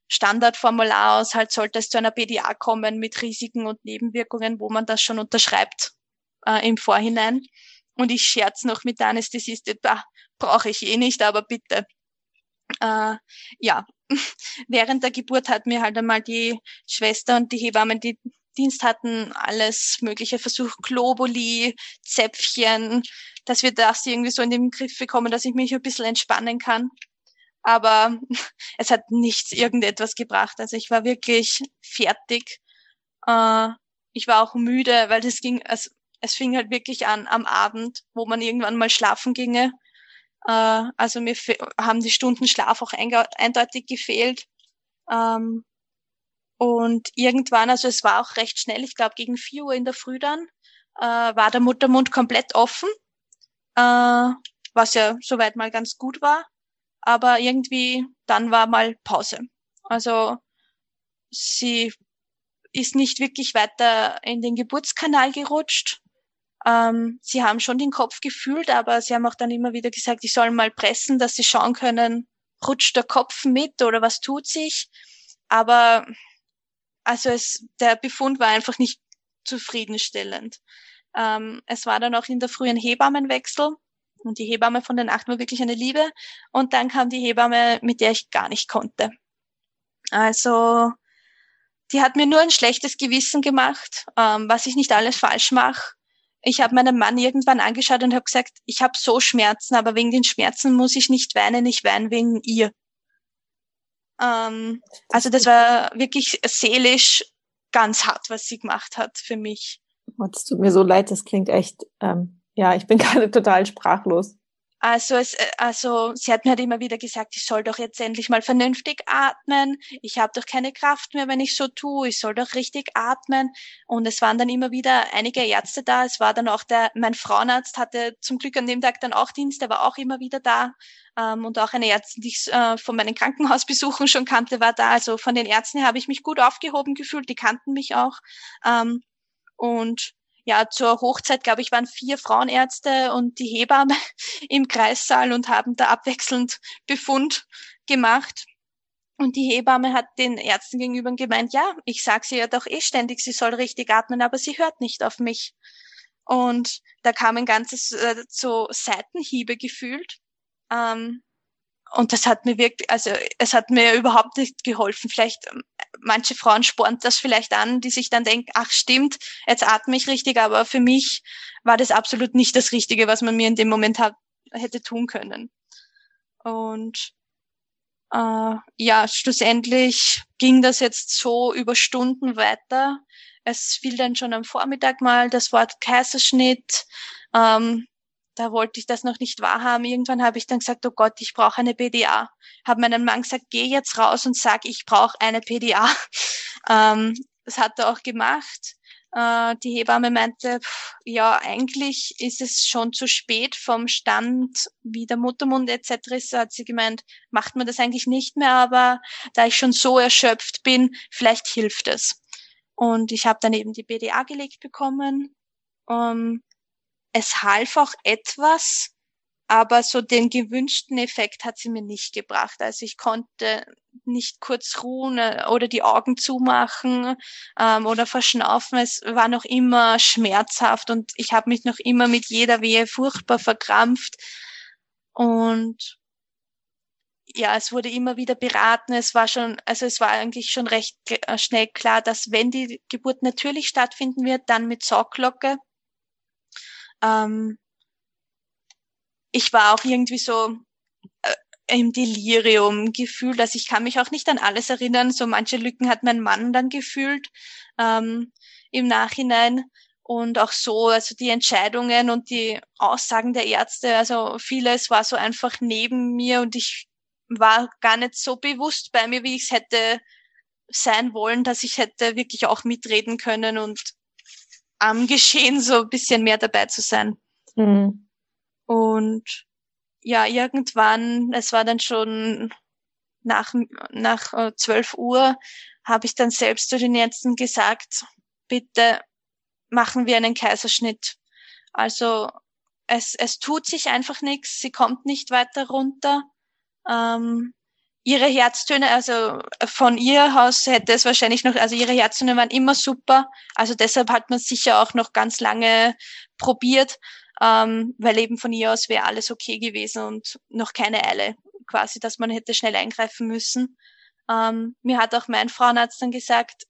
Standardformular aus, halt sollte es zu einer PDA kommen mit Risiken und Nebenwirkungen, wo man das schon unterschreibt äh, im Vorhinein. Und ich scherz noch mit der Anästhesistin, da brauche ich eh nicht, aber bitte. Äh, ja, [laughs] während der Geburt hat mir halt einmal die Schwester und die Hebammen die Dienst hatten, alles mögliche versucht, Globuli, Zäpfchen, dass wir das irgendwie so in den Griff bekommen, dass ich mich ein bisschen entspannen kann. Aber [laughs] es hat nichts irgendetwas gebracht. Also ich war wirklich fertig. Äh, ich war auch müde, weil das ging, also es fing halt wirklich an am Abend, wo man irgendwann mal schlafen ginge. Äh, also mir haben die Stunden Schlaf auch eindeutig gefehlt. Ähm, und irgendwann, also es war auch recht schnell, ich glaube gegen vier Uhr in der Früh dann, äh, war der Muttermund komplett offen, äh, was ja soweit mal ganz gut war. Aber irgendwie dann war mal Pause. Also sie ist nicht wirklich weiter in den Geburtskanal gerutscht. Ähm, sie haben schon den Kopf gefühlt, aber sie haben auch dann immer wieder gesagt, ich soll mal pressen, dass sie schauen können, rutscht der Kopf mit oder was tut sich. Aber also es, der Befund war einfach nicht zufriedenstellend. Ähm, es war dann auch in der frühen Hebammenwechsel und die Hebamme von den acht war wirklich eine Liebe. Und dann kam die Hebamme, mit der ich gar nicht konnte. Also die hat mir nur ein schlechtes Gewissen gemacht, ähm, was ich nicht alles falsch mache. ich habe meinen Mann irgendwann angeschaut und habe gesagt, ich habe so Schmerzen, aber wegen den Schmerzen muss ich nicht weinen, ich weine wegen ihr. Ähm, also das war wirklich seelisch ganz hart, was sie gemacht hat für mich.
Oh, es tut mir so leid, das klingt echt, ähm, ja, ich bin [laughs] gerade total sprachlos.
Also es, äh, also sie hat mir halt immer wieder gesagt, ich soll doch jetzt endlich mal vernünftig atmen. Ich habe doch keine Kraft mehr, wenn ich so tue. Ich soll doch richtig atmen. Und es waren dann immer wieder einige Ärzte da. Es war dann auch der, mein Frauenarzt hatte zum Glück an dem Tag dann auch Dienst. Der war auch immer wieder da. Ähm, und auch eine Ärztin, die ich äh, von meinen Krankenhausbesuchen [laughs] schon kannte, war da. Also von den Ärzten habe ich mich gut aufgehoben gefühlt. Die kannten mich auch. Ähm, und ja, zur Hochzeit, glaube ich, waren vier Frauenärzte und die Hebamme [laughs] im Kreissaal und haben da abwechselnd Befund gemacht. Und die Hebamme hat den Ärzten gegenüber gemeint, ja, ich sage sie ja doch eh ständig, sie soll richtig atmen, aber sie hört nicht auf mich. Und da kam ein ganzes äh, so Seitenhiebe gefühlt. Ähm, und das hat mir wirklich, also es hat mir überhaupt nicht geholfen. Vielleicht ähm, manche Frauen spornt das vielleicht an, die sich dann denken, ach stimmt, jetzt atme ich richtig, aber für mich war das absolut nicht das Richtige, was man mir in dem Moment hat, hätte tun können. Und äh, ja, schlussendlich ging das jetzt so über Stunden weiter. Es fiel dann schon am Vormittag mal das Wort Kaiserschnitt. Ähm, da wollte ich das noch nicht wahrhaben. Irgendwann habe ich dann gesagt, oh Gott, ich brauche eine PDA. Habe meinem Mann gesagt, geh jetzt raus und sag, ich brauche eine PDA. [laughs] Ähm, das hat er auch gemacht. Äh, die Hebamme meinte, pff, ja, eigentlich ist es schon zu spät vom Stand, wie der Muttermund etc. ist, hat sie gemeint, macht man das eigentlich nicht mehr, aber da ich schon so erschöpft bin, vielleicht hilft es. Und ich habe dann eben die PDA gelegt bekommen. Ähm, es half auch etwas, aber so den gewünschten Effekt hat sie mir nicht gebracht. Also ich konnte nicht kurz ruhen äh, oder die Augen zumachen ähm, oder verschnaufen. Es war noch immer schmerzhaft und ich habe mich noch immer mit jeder Wehe furchtbar verkrampft. Und ja, es wurde immer wieder beraten. Es war schon, also es war eigentlich schon recht äh, schnell klar, dass wenn die Geburt natürlich stattfinden wird, dann mit Sauglocke ähm, ich war auch irgendwie so äh, im Delirium gefühlt. Also ich kann mich auch nicht an alles erinnern. So manche Lücken hat mein Mann dann gefühlt ähm, im Nachhinein. Und auch so, also die Entscheidungen und die Aussagen der Ärzte, also vieles war so einfach neben mir und ich war gar nicht so bewusst bei mir, wie ich es hätte sein wollen, dass ich hätte wirklich auch mitreden können und am [laughs] Geschehen so ein bisschen mehr dabei zu sein. Mhm. Und ja, irgendwann, es war dann schon nach, nach äh, zwölf Uhr, habe ich dann selbst zu den Ärzten gesagt, bitte machen wir einen Kaiserschnitt. Also es, es tut sich einfach nichts, sie kommt nicht weiter runter. Ähm, ihre Herztöne, also von ihr Haus hätte es wahrscheinlich noch, also ihre Herztöne waren immer super. Also deshalb hat man sicher auch noch ganz lange probiert, ähm, weil eben von ihr aus wäre alles okay gewesen und noch keine Eile quasi, dass man hätte schnell eingreifen müssen. Ähm, mir hat auch mein Frauenarzt dann gesagt,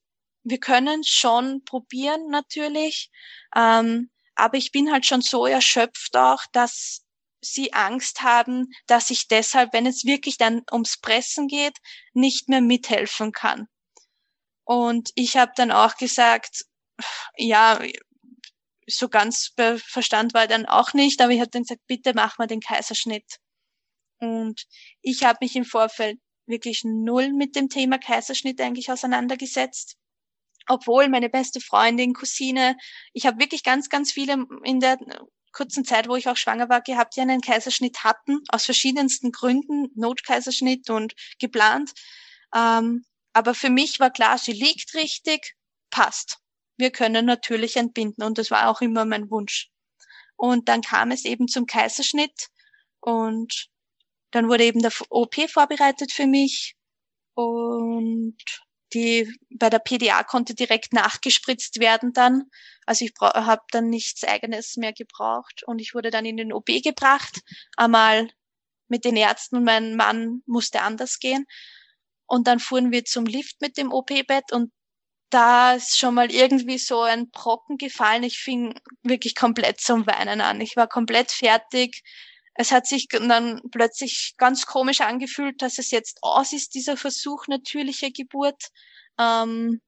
wir können schon probieren natürlich, ähm, aber ich bin halt schon so erschöpft auch, dass sie Angst haben, dass ich deshalb, wenn es wirklich dann ums Pressen geht, nicht mehr mithelfen kann. Und ich habe dann auch gesagt, ja, so ganz Verstand war dann auch nicht, aber ich habe dann gesagt, bitte mach mal den Kaiserschnitt. Und ich habe mich im Vorfeld wirklich null mit dem Thema Kaiserschnitt eigentlich auseinandergesetzt. Obwohl meine beste Freundin, Cousine, ich habe wirklich ganz, ganz viele in der kurzen Zeit, wo ich auch schwanger war, gehabt, die einen Kaiserschnitt hatten, aus verschiedensten Gründen, Notkaiserschnitt und geplant. Ähm, aber für mich war klar, sie liegt richtig, passt. Wir können natürlich entbinden und das war auch immer mein Wunsch. Und dann kam es eben zum Kaiserschnitt und dann wurde eben der OP vorbereitet für mich und die bei der PDA konnte direkt nachgespritzt werden dann. Also ich habe dann nichts eigenes mehr gebraucht und ich wurde dann in den OP gebracht, einmal mit den Ärzten und mein Mann musste anders gehen. Und dann fuhren wir zum Lift mit dem OP-Bett und da ist schon mal irgendwie so ein Brocken gefallen. Ich fing wirklich komplett zum Weinen an. Ich war komplett fertig. Es hat sich dann plötzlich ganz komisch angefühlt, dass es jetzt aus ist, dieser Versuch natürlicher Geburt. Ähm,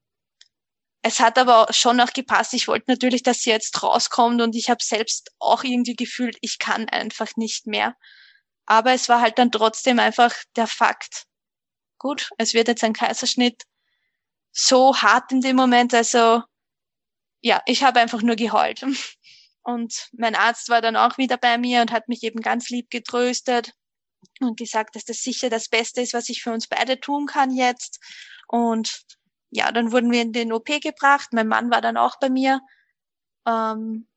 es hat aber schon auch gepasst. Ich wollte natürlich, dass sie jetzt rauskommt und ich habe selbst auch irgendwie gefühlt, ich kann einfach nicht mehr. Aber es war halt dann trotzdem einfach der Fakt. Gut, es wird jetzt ein Kaiserschnitt so hart in dem Moment. Also ja, ich habe einfach nur geheult. [laughs] Und mein Arzt war dann auch wieder bei mir und hat mich eben ganz lieb getröstet und gesagt, dass das sicher das Beste ist, was ich für uns beide tun kann jetzt. Und ja, dann wurden wir in den OP gebracht. Mein Mann war dann auch bei mir. Ähm,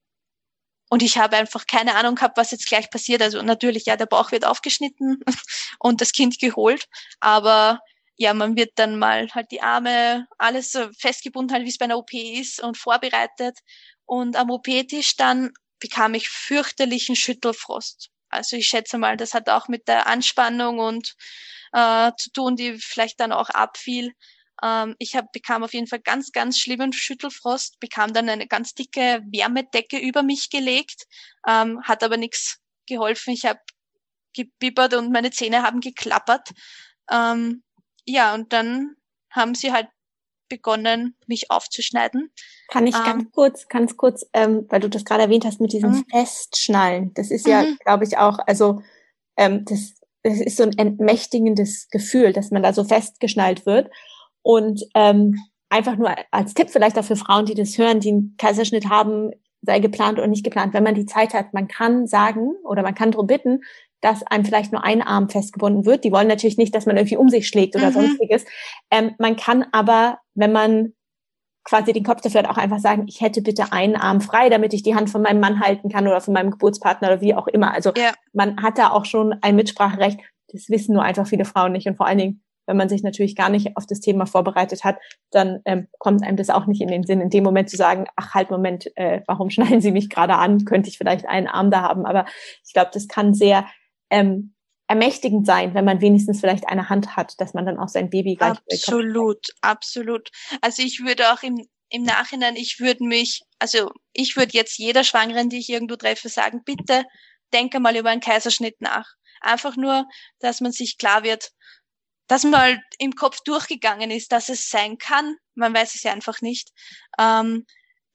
und ich habe einfach keine Ahnung gehabt, was jetzt gleich passiert. Also natürlich, ja, der Bauch wird aufgeschnitten [laughs] und das Kind geholt. Aber ja, man wird dann mal halt die Arme, alles so festgebunden, halt wie es bei einer OP ist und vorbereitet. Und am OP-Tisch dann bekam ich fürchterlichen Schüttelfrost. Also ich schätze mal, das hat auch mit der Anspannung und äh, zu tun, die vielleicht dann auch abfiel. Ähm, ich hab, bekam auf jeden Fall ganz, ganz schlimmen Schüttelfrost, bekam dann eine ganz dicke Wärmedecke über mich gelegt, ähm, hat aber nichts geholfen. Ich habe gebibbert und meine Zähne haben geklappert. Ähm, ja, und dann haben sie halt begonnen, mich aufzuschneiden.
Kann ich ähm, ganz kurz, ganz kurz, ähm, weil du das gerade erwähnt hast mit diesem mhm. Festschnallen. Das ist ja, mhm. glaube ich, auch, also ähm, das, das ist so ein entmächtigendes Gefühl, dass man da so festgeschnallt wird. Und ähm, einfach nur als Tipp vielleicht auch für Frauen, die das hören, die einen Kaiserschnitt haben, sei geplant oder nicht geplant, wenn man die Zeit hat, man kann sagen oder man kann darum bitten, dass einem vielleicht nur ein Arm festgebunden wird. Die wollen natürlich nicht, dass man irgendwie um sich schlägt oder mhm. sonstiges. Ähm, man kann aber, wenn man quasi den Kopf dafür hat, auch einfach sagen, ich hätte bitte einen Arm frei, damit ich die Hand von meinem Mann halten kann oder von meinem Geburtspartner oder wie auch immer. Also ja. man hat da auch schon ein Mitspracherecht. Das wissen nur einfach viele Frauen nicht. Und vor allen Dingen, wenn man sich natürlich gar nicht auf das Thema vorbereitet hat, dann ähm, kommt einem das auch nicht in den Sinn, in dem Moment zu sagen, ach halt Moment, äh, warum [laughs] schneiden Sie mich gerade an? Könnte ich vielleicht einen Arm da haben? Aber ich glaube, das kann sehr ähm, ermächtigend sein, wenn man wenigstens vielleicht eine Hand hat, dass man dann auch sein Baby gleich
Absolut, absolut. Also ich würde auch im, im Nachhinein, ich würde mich, also ich würde jetzt jeder Schwangeren, die ich irgendwo treffe, sagen, bitte denke mal über einen Kaiserschnitt nach. Einfach nur, dass man sich klar wird, dass mal im Kopf durchgegangen ist, dass es sein kann. Man weiß es ja einfach nicht. Ähm,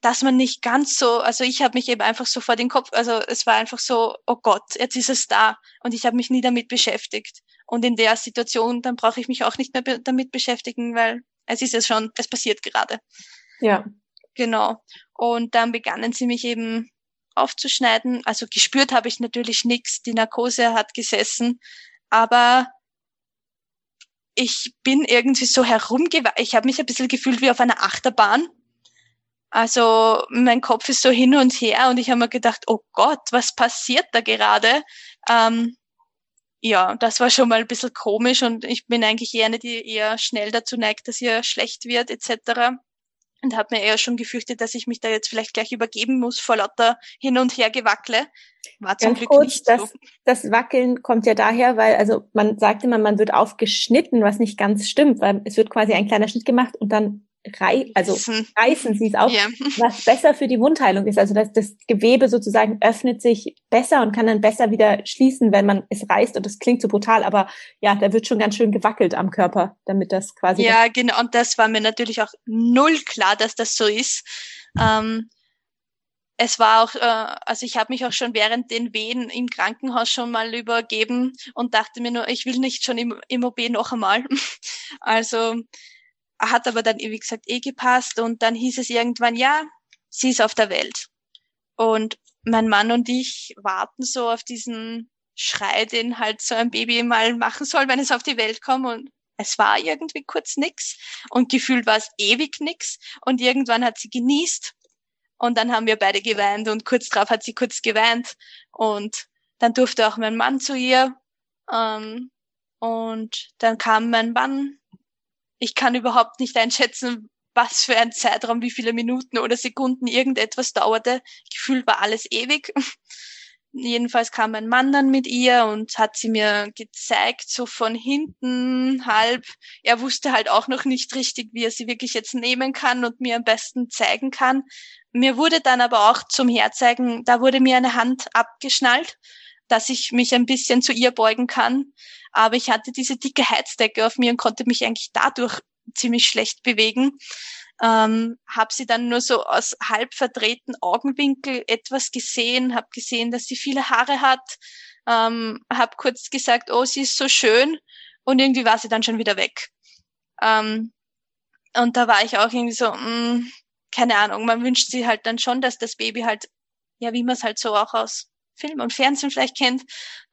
dass man nicht ganz so, also ich habe mich eben einfach so vor den Kopf, also es war einfach so, oh Gott, jetzt ist es da und ich habe mich nie damit beschäftigt. Und in der Situation, dann brauche ich mich auch nicht mehr be damit beschäftigen, weil es ist ja schon, es passiert gerade.
Ja.
Genau. Und dann begannen sie mich eben aufzuschneiden. Also gespürt habe ich natürlich nichts. Die Narkose hat gesessen, aber ich bin irgendwie so herumgeweicht. Ich habe mich ein bisschen gefühlt wie auf einer Achterbahn also mein Kopf ist so hin und her und ich habe mir gedacht, oh Gott, was passiert da gerade? Ähm, ja, das war schon mal ein bisschen komisch und ich bin eigentlich eher eine, die eher schnell dazu neigt, dass ihr schlecht wird etc. Und habe mir eher schon gefürchtet, dass ich mich da jetzt vielleicht gleich übergeben muss vor lauter hin und her gewackle.
War zum Ganz Glück kurz, nicht das, so. Das Wackeln kommt ja daher, weil also man sagt immer, man wird aufgeschnitten, was nicht ganz stimmt, weil es wird quasi ein kleiner Schnitt gemacht und dann rei also reißen sie es auf, yeah. was besser für die Wundheilung ist. Also dass das Gewebe sozusagen öffnet sich besser und kann dann besser wieder schließen, wenn man es reißt. Und das klingt so brutal, aber ja, da wird schon ganz schön gewackelt am Körper, damit das quasi.
Ja, genau. Und das war mir natürlich auch null klar, dass das so ist. Ähm, es war auch, äh, also ich habe mich auch schon während den Wehen im Krankenhaus schon mal übergeben und dachte mir nur, ich will nicht schon im, im OP noch einmal. [laughs] also hat aber dann, wie gesagt, eh gepasst. Und dann hieß es irgendwann, ja, sie ist auf der Welt. Und mein Mann und ich warten so auf diesen Schrei, den halt so ein Baby mal machen soll, wenn es auf die Welt kommt. Und es war irgendwie kurz nix. Und gefühlt war es ewig nix. Und irgendwann hat sie genießt. Und dann haben wir beide geweint. Und kurz drauf hat sie kurz geweint. Und dann durfte auch mein Mann zu ihr. Ähm, und dann kam mein Mann ich kann überhaupt nicht einschätzen, was für ein Zeitraum, wie viele Minuten oder Sekunden irgendetwas dauerte. Gefühlt war alles ewig. [laughs] jedenfalls kam mein Mann dann mit ihr und hat sie mir gezeigt, so von hinten halb. Er wusste halt auch noch nicht richtig, wie er sie wirklich jetzt nehmen kann und mir am besten zeigen kann. Mir wurde dann aber auch zum Herzeigen, da wurde mir eine Hand abgeschnallt, dass ich mich ein bisschen zu ihr beugen kann. Aber ich hatte diese dicke Heizdecke auf mir und konnte mich eigentlich dadurch ziemlich schlecht bewegen ähm, habe sie dann nur so aus halb verdrehten Augenwinkel etwas gesehen, habe gesehen, dass sie viele Haare hat, ähm, habe kurz gesagt, oh, sie ist so schön und irgendwie war sie dann schon wieder weg. Ähm, und da war ich auch irgendwie so, mh, mm, keine Ahnung, man wünscht sich halt dann schon, dass das Baby halt, ja, wie man es halt so auch aus Film und Fernsehen vielleicht kennt,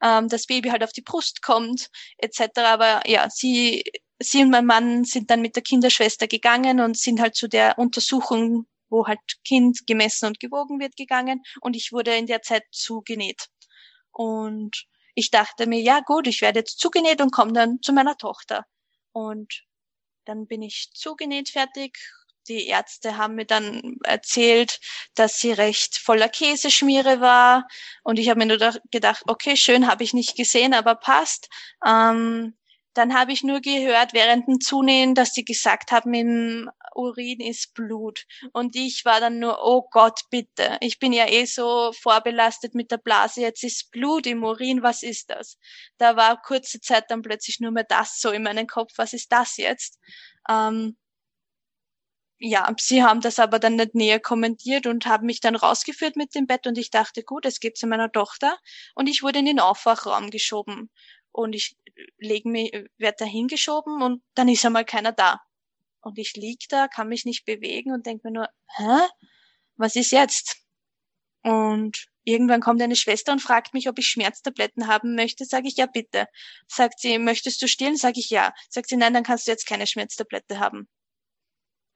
ähm, das Baby halt auf die Brust kommt, etc. Aber ja, sie sie und mein Mann sind dann mit der Kinderschwester gegangen und sind halt zu der Untersuchung, wo halt Kind gemessen und gewogen wird, gegangen. Und ich wurde in der Zeit zugenäht. Und ich dachte mir, ja gut, ich werde jetzt zugenäht und komme dann zu meiner Tochter. Und dann bin ich zugenäht fertig. Die Ärzte haben mir dann erzählt, dass sie recht voller Käseschmiere war. Und ich habe mir nur gedacht, okay, schön, habe ich nicht gesehen, aber passt. Ähm, dann habe ich nur gehört während dem Zunähen, dass sie gesagt haben, im Urin ist Blut. Und ich war dann nur, oh Gott, bitte. Ich bin ja eh so vorbelastet mit der Blase. Jetzt ist Blut im Urin. Was ist das? Da war kurze Zeit dann plötzlich nur mehr das so in meinem Kopf. Was ist das jetzt? Ähm, ja, sie haben das aber dann nicht näher kommentiert und haben mich dann rausgeführt mit dem Bett und ich dachte, gut, es geht zu meiner Tochter und ich wurde in den Aufwachraum geschoben und ich leg mich, werde da hingeschoben und dann ist einmal keiner da. Und ich lieg da, kann mich nicht bewegen und denke mir nur, hä? Was ist jetzt? Und irgendwann kommt eine Schwester und fragt mich, ob ich Schmerztabletten haben möchte. Sage ich, ja, bitte. Sagt sie, möchtest du stillen? Sage ich, ja. Sagt sie, nein, dann kannst du jetzt keine Schmerztablette haben.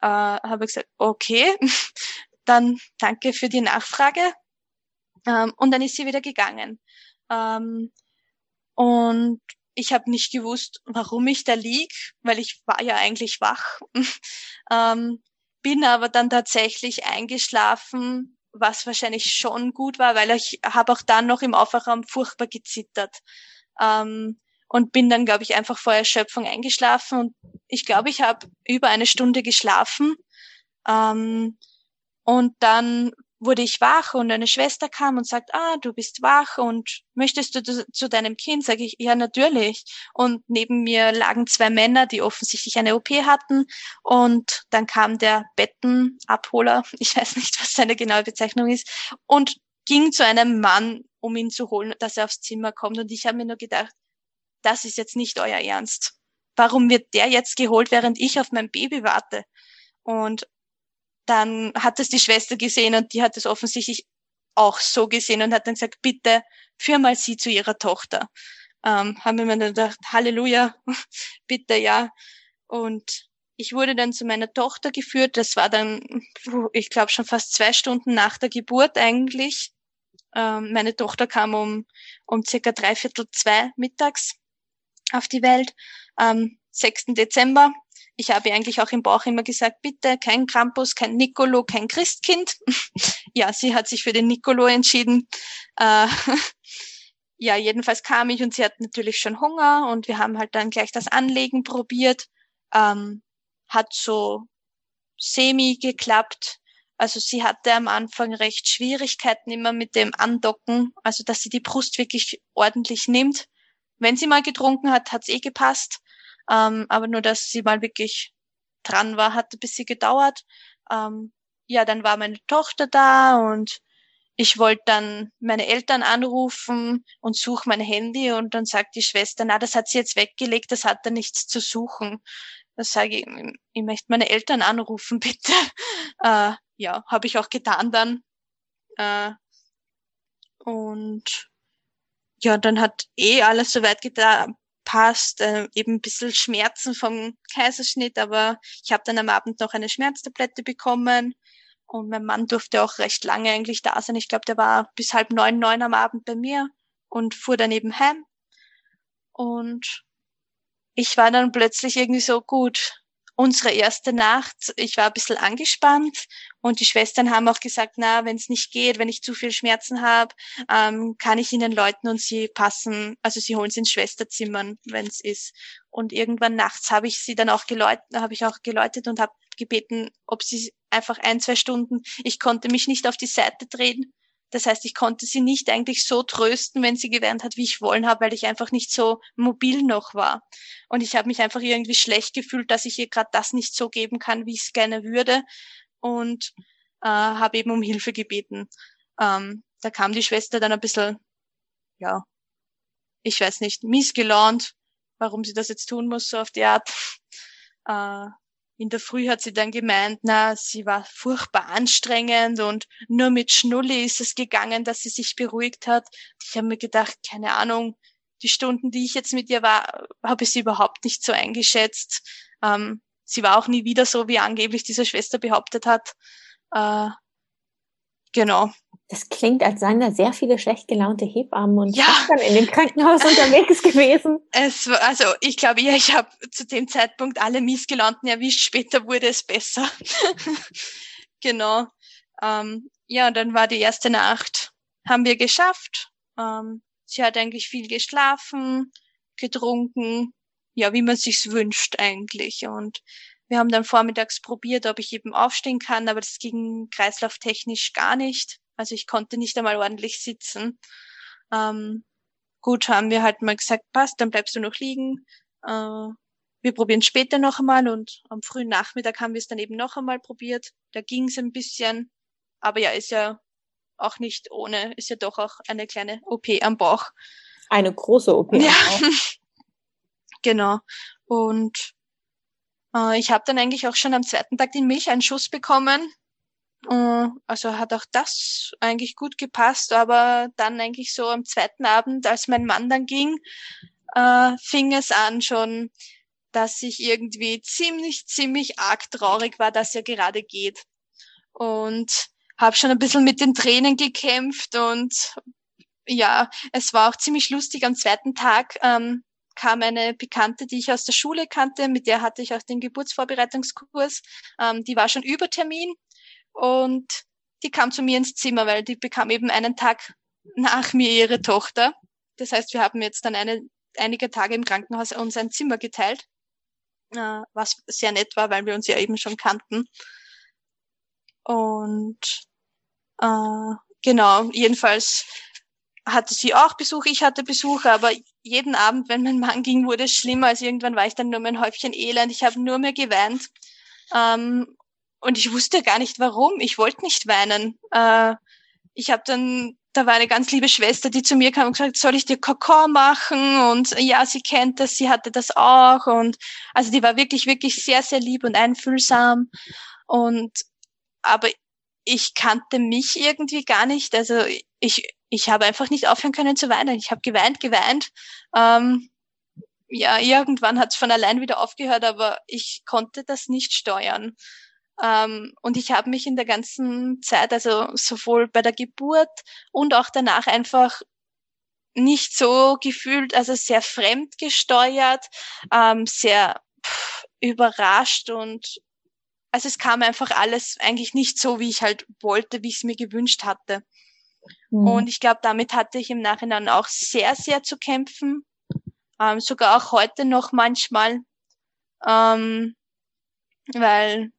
Äh, habe ich gesagt, okay, [laughs] dann danke für die Nachfrage. Ähm, und dann ist sie wieder gegangen. Ähm, und ich habe nicht gewusst, warum ich da lieg, weil ich war ja eigentlich wach. [laughs] ähm, bin aber dann tatsächlich eingeschlafen, was wahrscheinlich schon gut war, weil ich habe auch dann noch im Aufwachraum furchtbar gezittert. Ähm, und bin dann, glaube ich, einfach vor Erschöpfung eingeschlafen. Und ich glaube, ich habe über eine Stunde geschlafen. Ähm, und dann wurde ich wach und eine Schwester kam und sagt, ah, du bist wach und möchtest du zu deinem Kind? Sage ich, ja, natürlich. Und neben mir lagen zwei Männer, die offensichtlich eine OP hatten. Und dann kam der Bettenabholer, [laughs] ich weiß nicht, was seine genaue Bezeichnung ist, und ging zu einem Mann, um ihn zu holen, dass er aufs Zimmer kommt. Und ich habe mir nur gedacht, das ist jetzt nicht euer Ernst. Warum wird der jetzt geholt, während ich auf mein Baby warte? Und dann hat es die Schwester gesehen und die hat es offensichtlich auch so gesehen und hat dann gesagt, bitte führ mal sie zu ihrer Tochter. Ähm, haben wir mir dann gedacht, Halleluja, [laughs] bitte ja. Und ich wurde dann zu meiner Tochter geführt. Das war dann, ich glaube, schon fast zwei Stunden nach der Geburt eigentlich. Ähm, meine Tochter kam um, um circa dreiviertel zwei mittags auf die Welt. Am 6. Dezember ich habe eigentlich auch im Bauch immer gesagt, bitte kein Krampus, kein Nicolo, kein Christkind. [laughs] ja, sie hat sich für den Nicolo entschieden. Äh, [laughs] ja, jedenfalls kam ich und sie hat natürlich schon Hunger und wir haben halt dann gleich das Anlegen probiert. Ähm, hat so semi geklappt. Also sie hatte am Anfang recht Schwierigkeiten immer mit dem Andocken, also dass sie die Brust wirklich ordentlich nimmt. Wenn sie mal getrunken hat, hat's eh gepasst. Ähm, aber nur, dass sie mal wirklich dran war, hat ein bisschen gedauert. Ähm, ja, dann war meine Tochter da und ich wollte dann meine Eltern anrufen und suche mein Handy und dann sagt die Schwester, na, das hat sie jetzt weggelegt, das hat da nichts zu suchen. Da sage ich, ich möchte meine Eltern anrufen, [laughs] bitte. Äh, ja, habe ich auch getan dann. Äh, und ja, dann hat eh alles soweit getan, passt, äh, eben ein bisschen Schmerzen vom Kaiserschnitt, aber ich habe dann am Abend noch eine Schmerztablette bekommen und mein Mann durfte auch recht lange eigentlich da sein. Ich glaube, der war bis halb neun, neun am Abend bei mir und fuhr dann eben heim. Und ich war dann plötzlich irgendwie so gut. Unsere erste Nacht, ich war ein bisschen angespannt und die Schwestern haben auch gesagt, na, wenn es nicht geht, wenn ich zu viel Schmerzen habe, ähm, kann ich ihnen läuten und sie passen, also sie holen sie ins Schwesterzimmern, wenn es ist. Und irgendwann nachts habe ich sie dann auch geläutet, habe ich auch geläutet und habe gebeten, ob sie einfach ein, zwei Stunden, ich konnte mich nicht auf die Seite drehen, das heißt, ich konnte sie nicht eigentlich so trösten, wenn sie geweint hat, wie ich wollen habe, weil ich einfach nicht so mobil noch war. Und ich habe mich einfach irgendwie schlecht gefühlt, dass ich ihr gerade das nicht so geben kann, wie ich es gerne würde. Und äh, habe eben um Hilfe gebeten. Ähm, da kam die Schwester dann ein bisschen, ja, ich weiß nicht, missgelaunt, warum sie das jetzt tun muss, so auf die Art. Äh, in der Früh hat sie dann gemeint, na, sie war furchtbar anstrengend und nur mit Schnulli ist es gegangen, dass sie sich beruhigt hat. Ich habe mir gedacht, keine Ahnung, die Stunden, die ich jetzt mit ihr war, habe ich sie überhaupt nicht so eingeschätzt. Ähm, sie war auch nie wieder so, wie angeblich diese Schwester behauptet hat. Äh, genau.
Das klingt, als seien da sehr viele schlecht gelaunte Hebammen und ja. dann in dem Krankenhaus [laughs] unterwegs gewesen.
Es war, also ich glaube ja, ich habe zu dem Zeitpunkt alle Missgelaunten erwischt. Später wurde es besser. [laughs] genau. Ähm, ja, und dann war die erste Nacht, haben wir geschafft. Ähm, sie hat eigentlich viel geschlafen, getrunken, ja, wie man sich's wünscht eigentlich. Und wir haben dann vormittags probiert, ob ich eben aufstehen kann, aber das ging kreislauftechnisch gar nicht. Also ich konnte nicht einmal ordentlich sitzen. Ähm, gut, haben wir halt mal gesagt, passt, dann bleibst du noch liegen. Äh, wir probieren später noch einmal und am frühen Nachmittag haben wir es dann eben noch einmal probiert. Da ging es ein bisschen, aber ja, ist ja auch nicht ohne, ist ja doch auch eine kleine OP am Bauch.
Eine große OP.
Ja, [laughs] genau. Und äh, ich habe dann eigentlich auch schon am zweiten Tag den Milcheinschuss bekommen. Äh, also hat auch das eigentlich gut gepasst, aber dann eigentlich so am zweiten Abend, als mein Mann dann ging, äh, fing es an schon, dass ich irgendwie ziemlich, ziemlich arg traurig war, dass er gerade geht. Und habe schon ein bisschen mit den Tränen gekämpft und ja, es war auch ziemlich lustig. Am zweiten Tag ähm, kam eine Bekannte, die ich aus der Schule kannte, mit der hatte ich auch den Geburtsvorbereitungskurs. Ähm, die war schon über Termin und die kam zu mir ins Zimmer, weil die bekam eben einen Tag nach mir ihre Tochter. Das heißt, wir haben jetzt dann eine, einige Tage im Krankenhaus uns ein Zimmer geteilt, äh, was sehr nett war, weil wir uns ja eben schon kannten. Und äh, genau, jedenfalls hatte sie auch Besuch, ich hatte Besuch, aber jeden Abend, wenn mein Mann ging, wurde es schlimmer. Also irgendwann war ich dann nur mein Häufchen Elend. Ich habe nur mehr geweint. Ähm, und ich wusste gar nicht warum. Ich wollte nicht weinen. Äh, ich habe dann, da war eine ganz liebe Schwester, die zu mir kam und gesagt, soll ich dir Kakao machen? Und ja, sie kennt das, sie hatte das auch. Und also die war wirklich, wirklich sehr, sehr lieb und einfühlsam. Und aber ich kannte mich irgendwie gar nicht. Also ich, ich habe einfach nicht aufhören können zu weinen. Ich habe geweint, geweint. Ähm, ja, irgendwann hat es von allein wieder aufgehört, aber ich konnte das nicht steuern. Ähm, und ich habe mich in der ganzen Zeit, also sowohl bei der Geburt und auch danach einfach nicht so gefühlt, also sehr fremd gesteuert, ähm, sehr pff, überrascht und also es kam einfach alles eigentlich nicht so, wie ich halt wollte, wie ich es mir gewünscht hatte. Mhm. Und ich glaube, damit hatte ich im Nachhinein auch sehr, sehr zu kämpfen. Ähm, sogar auch heute noch manchmal. Ähm, weil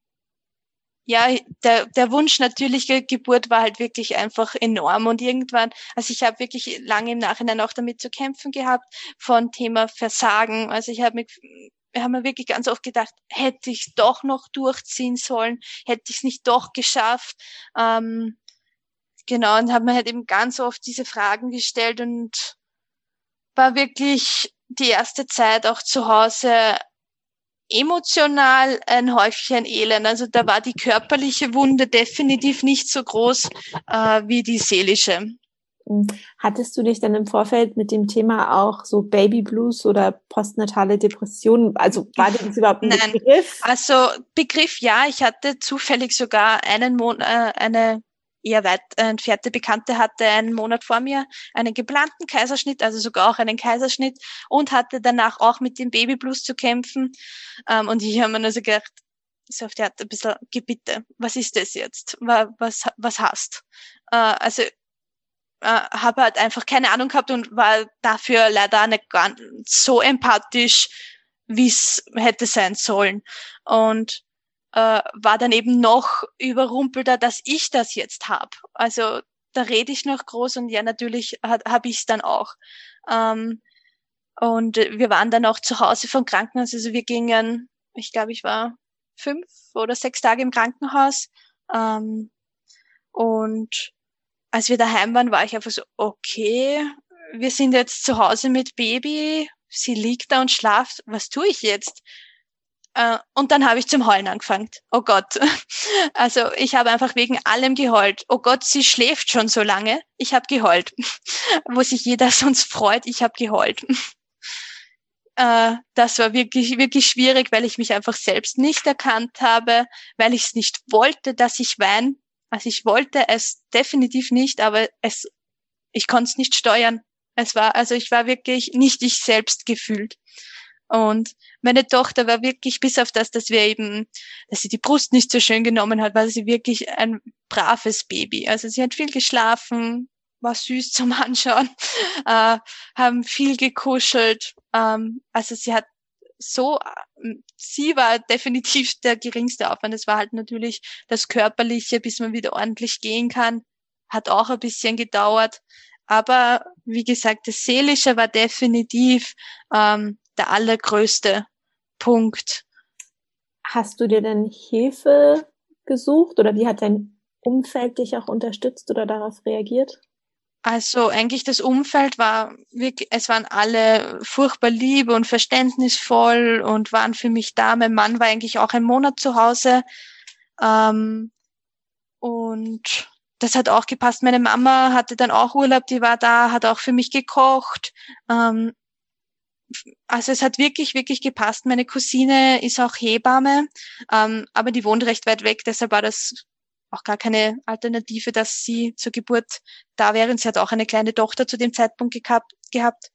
ja, der, der Wunsch natürliche Geburt war halt wirklich einfach enorm und irgendwann, also ich habe wirklich lange im Nachhinein auch damit zu kämpfen gehabt von Thema Versagen. Also ich habe mich wir haben wirklich ganz oft gedacht, hätte ich doch noch durchziehen sollen, hätte ich es nicht doch geschafft. Ähm, genau, und habe mir halt eben ganz oft diese Fragen gestellt und war wirklich die erste Zeit auch zu Hause emotional ein Häufchen Elend. Also da war die körperliche Wunde definitiv nicht so groß äh, wie die seelische.
Hm. Hattest du dich dann im Vorfeld mit dem Thema auch so Baby Blues oder postnatale Depressionen, also war das überhaupt ein Nein. Begriff?
Also Begriff ja, ich hatte zufällig sogar einen Monat, äh, eine eher weit entfernte Bekannte hatte einen Monat vor mir einen geplanten Kaiserschnitt, also sogar auch einen Kaiserschnitt und hatte danach auch mit dem Babyblues zu kämpfen. Ähm, und ich habe mir nur so gedacht, so auf die Art ein bisschen, Gebitte, was ist das jetzt? Was, was hast? Äh, also äh, habe halt einfach keine Ahnung gehabt und war dafür leider nicht ganz so empathisch, wie es hätte sein sollen. Und äh, war dann eben noch überrumpelter, dass ich das jetzt hab. Also da rede ich noch groß und ja, natürlich habe ich es dann auch. Ähm, und wir waren dann auch zu Hause vom Krankenhaus. Also wir gingen, ich glaube, ich war fünf oder sechs Tage im Krankenhaus. Ähm, und als wir daheim waren, war ich einfach so, okay, wir sind jetzt zu Hause mit Baby, sie liegt da und schlaft, was tue ich jetzt? Äh, und dann habe ich zum Heulen angefangen. Oh Gott. [laughs] Also ich habe einfach wegen allem geheult. Oh Gott, sie schläft schon so lange. Ich habe geheult. [laughs] Wo sich jeder [laughs] sonst freut, ich habe geheult. Äh, das war wirklich, wirklich schwierig, weil ich mich einfach selbst nicht erkannt habe, weil ich es nicht wollte, dass ich weine. Also ich wollte es definitiv nicht, aber es, ich konnte es nicht steuern. Es war, also ich war wirklich nicht ich selbst gefühlt. Und meine Tochter war wirklich, bis auf das, dass wir eben, dass sie die Brust nicht so schön genommen hat, war sie wirklich ein braves Baby. Also sie hat viel geschlafen, war süß zum [laughs] Anschauen, äh, haben viel gekuschelt. Ähm, also sie hat so, sie war definitiv der geringste Aufwand. Es war halt natürlich das Körperliche, bis man wieder ordentlich gehen kann, hat auch ein bisschen gedauert. Aber wie gesagt, das Seelische war definitiv ähm, der allergrößte Punkt.
Hast du dir denn Hilfe gesucht oder wie hat dein Umfeld dich auch unterstützt oder darauf reagiert?
Also eigentlich das Umfeld war wirklich, es waren alle furchtbar lieb und verständnisvoll und waren für mich da. Mein Mann war eigentlich auch einen Monat zu Hause. Ähm, und das hat auch gepasst. Meine Mama hatte dann auch Urlaub, die war da, hat auch für mich gekocht. Ähm, also es hat wirklich, wirklich gepasst. Meine Cousine ist auch Hebamme, ähm, aber die wohnt recht weit weg, deshalb war das auch gar keine Alternative, dass sie zur Geburt da wäre. Sie hat auch eine kleine Tochter zu dem Zeitpunkt gehabt. gehabt.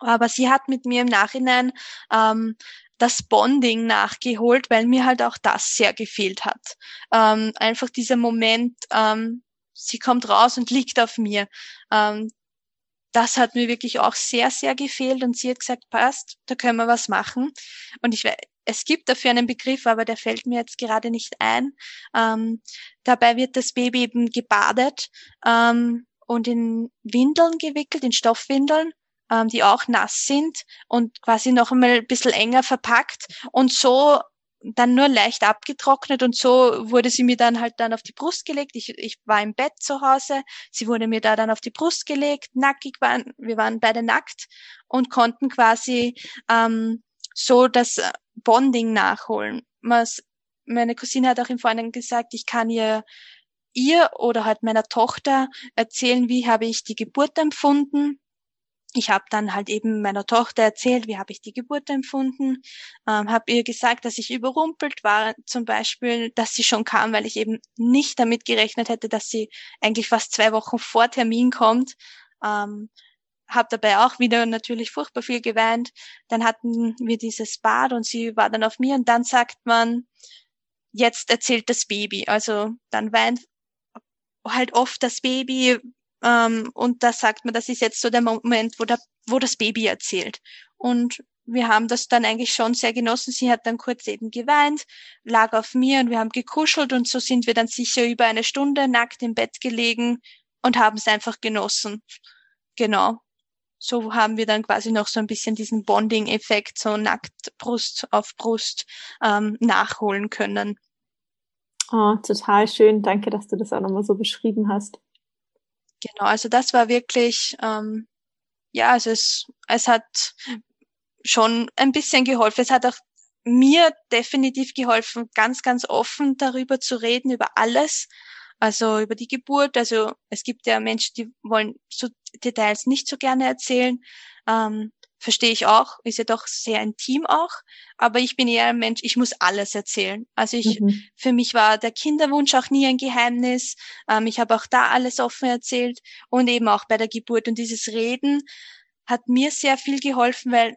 Aber sie hat mit mir im Nachhinein ähm, das Bonding nachgeholt, weil mir halt auch das sehr gefehlt hat. Ähm, einfach dieser Moment, ähm, sie kommt raus und liegt auf mir. Ähm, das hat mir wirklich auch sehr, sehr gefehlt und sie hat gesagt, passt, da können wir was machen. Und ich, es gibt dafür einen Begriff, aber der fällt mir jetzt gerade nicht ein. Ähm, dabei wird das Baby eben gebadet ähm, und in Windeln gewickelt, in Stoffwindeln, ähm, die auch nass sind und quasi noch einmal ein bisschen enger verpackt. Und so dann nur leicht abgetrocknet und so wurde sie mir dann halt dann auf die Brust gelegt. Ich, ich war im Bett zu Hause, sie wurde mir da dann auf die Brust gelegt, nackig waren, wir waren beide nackt und konnten quasi ähm, so das Bonding nachholen. Was, meine Cousine hat auch im Vorhinein gesagt, ich kann ihr ihr oder halt meiner Tochter erzählen, wie habe ich die Geburt empfunden ich habe dann halt eben meiner Tochter erzählt, wie habe ich die Geburt empfunden, ähm, habe ihr gesagt, dass ich überrumpelt war, zum Beispiel, dass sie schon kam, weil ich eben nicht damit gerechnet hätte, dass sie eigentlich fast zwei Wochen vor Termin kommt. Ähm, habe dabei auch wieder natürlich furchtbar viel geweint. Dann hatten wir dieses Bad und sie war dann auf mir und dann sagt man, jetzt erzählt das Baby. Also dann weint halt oft das Baby, ähm, und da sagt man, das ist jetzt so der Moment, wo, der, wo das Baby erzählt. Und wir haben das dann eigentlich schon sehr genossen. Sie hat dann kurz eben geweint, lag auf mir und wir haben gekuschelt und so sind wir dann sicher über eine Stunde nackt im Bett gelegen und haben es einfach genossen. Genau. So haben wir dann quasi noch so ein bisschen diesen Bonding-Effekt, so nackt Brust auf Brust ähm, nachholen können.
Oh, total schön. Danke, dass du das auch nochmal so beschrieben hast.
Genau, also das war wirklich, ähm, ja, also es, es hat schon ein bisschen geholfen. Es hat auch mir definitiv geholfen, ganz, ganz offen darüber zu reden, über alles. Also über die Geburt. Also es gibt ja Menschen, die wollen so Details nicht so gerne erzählen. Ähm, verstehe ich auch, ist ja doch sehr intim auch, aber ich bin eher ein Mensch, ich muss alles erzählen. Also ich, mhm. für mich war der Kinderwunsch auch nie ein Geheimnis. Ähm, ich habe auch da alles offen erzählt und eben auch bei der Geburt. Und dieses Reden hat mir sehr viel geholfen, weil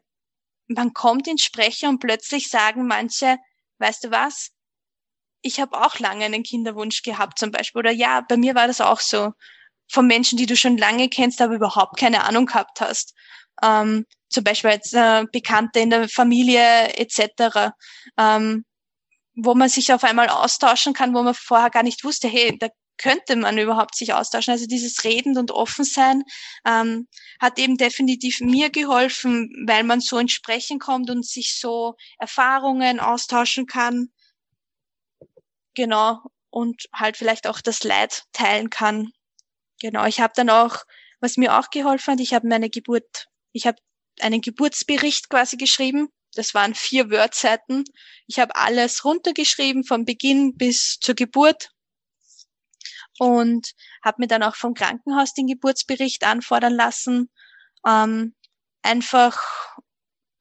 man kommt ins Sprechen und plötzlich sagen manche, weißt du was? Ich habe auch lange einen Kinderwunsch gehabt zum Beispiel. Oder ja, bei mir war das auch so. Von Menschen, die du schon lange kennst, aber überhaupt keine Ahnung gehabt hast ähm, zum Beispiel jetzt äh, Bekannte in der Familie etc., ähm, wo man sich auf einmal austauschen kann, wo man vorher gar nicht wusste, hey, da könnte man überhaupt sich austauschen. Also dieses Reden und Offensein ähm, hat eben definitiv mir geholfen, weil man so ins Sprechen kommt und sich so Erfahrungen austauschen kann. Genau. Und halt vielleicht auch das Leid teilen kann. Genau. Ich habe dann auch, was mir auch geholfen hat, ich habe meine Geburt ich habe einen Geburtsbericht quasi geschrieben. Das waren vier Wordseiten. Ich habe alles runtergeschrieben, vom Beginn bis zur Geburt. Und habe mir dann auch vom Krankenhaus den Geburtsbericht anfordern lassen. Ähm, einfach,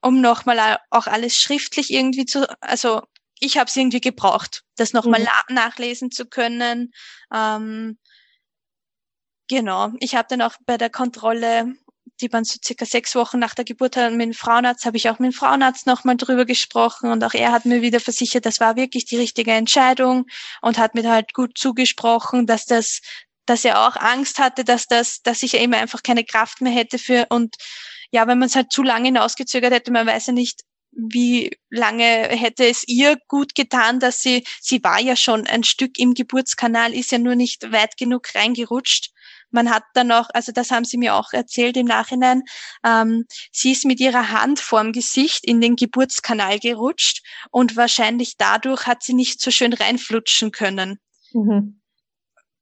um nochmal auch alles schriftlich irgendwie zu, also ich habe es irgendwie gebraucht, das nochmal mhm. nachlesen zu können. Ähm, genau, ich habe dann auch bei der Kontrolle die waren so circa sechs Wochen nach der Geburt mit dem Frauenarzt, habe ich auch mit dem Frauenarzt nochmal drüber gesprochen und auch er hat mir wieder versichert, das war wirklich die richtige Entscheidung und hat mir halt gut zugesprochen, dass das, dass er auch Angst hatte, dass das, dass ich immer einfach keine Kraft mehr hätte für und ja, wenn man es halt zu lange hinausgezögert hätte, man weiß ja nicht, wie lange hätte es ihr gut getan, dass sie, sie war ja schon ein Stück im Geburtskanal, ist ja nur nicht weit genug reingerutscht. Man hat dann noch, also das haben sie mir auch erzählt im Nachhinein, ähm, sie ist mit ihrer Hand vorm Gesicht in den Geburtskanal gerutscht und wahrscheinlich dadurch hat sie nicht so schön reinflutschen können. Mhm.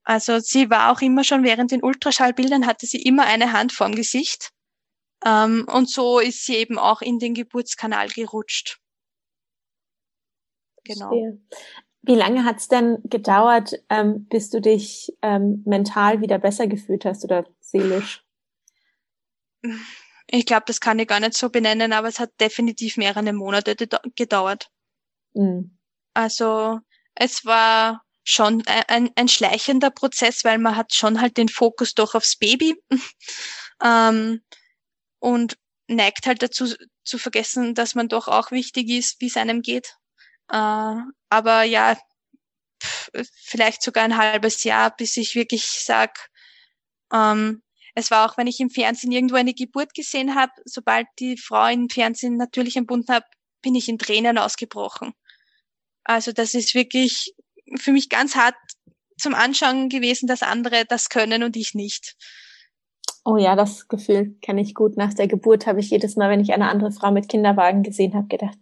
Also sie war auch immer schon während den Ultraschallbildern hatte sie immer eine Hand vorm Gesicht. Ähm, und so ist sie eben auch in den Geburtskanal gerutscht.
Genau. Wie lange hat es denn gedauert, ähm, bis du dich ähm, mental wieder besser gefühlt hast oder seelisch?
Ich glaube, das kann ich gar nicht so benennen, aber es hat definitiv mehrere Monate gedauert. Mhm. Also es war schon ein, ein, schleichender Prozess, weil man hat schon halt den Fokus doch aufs Baby [laughs] ähm, und neigt halt dazu zu vergessen, dass man doch auch wichtig ist, wie es einem geht. Äh, aber ja, vielleicht sogar ein halbes Jahr, bis ich wirklich sag, ähm, es war auch, wenn ich im Fernsehen irgendwo eine Geburt gesehen habe, sobald die Frau im Fernsehen natürlich entbunden habe, bin ich in Tränen ausgebrochen. Also das ist wirklich für mich ganz hart zum Anschauen gewesen, dass andere das können und ich nicht.
Oh ja, das Gefühl kenne ich gut. Nach der Geburt habe ich jedes Mal, wenn ich eine andere Frau mit Kinderwagen gesehen habe, gedacht,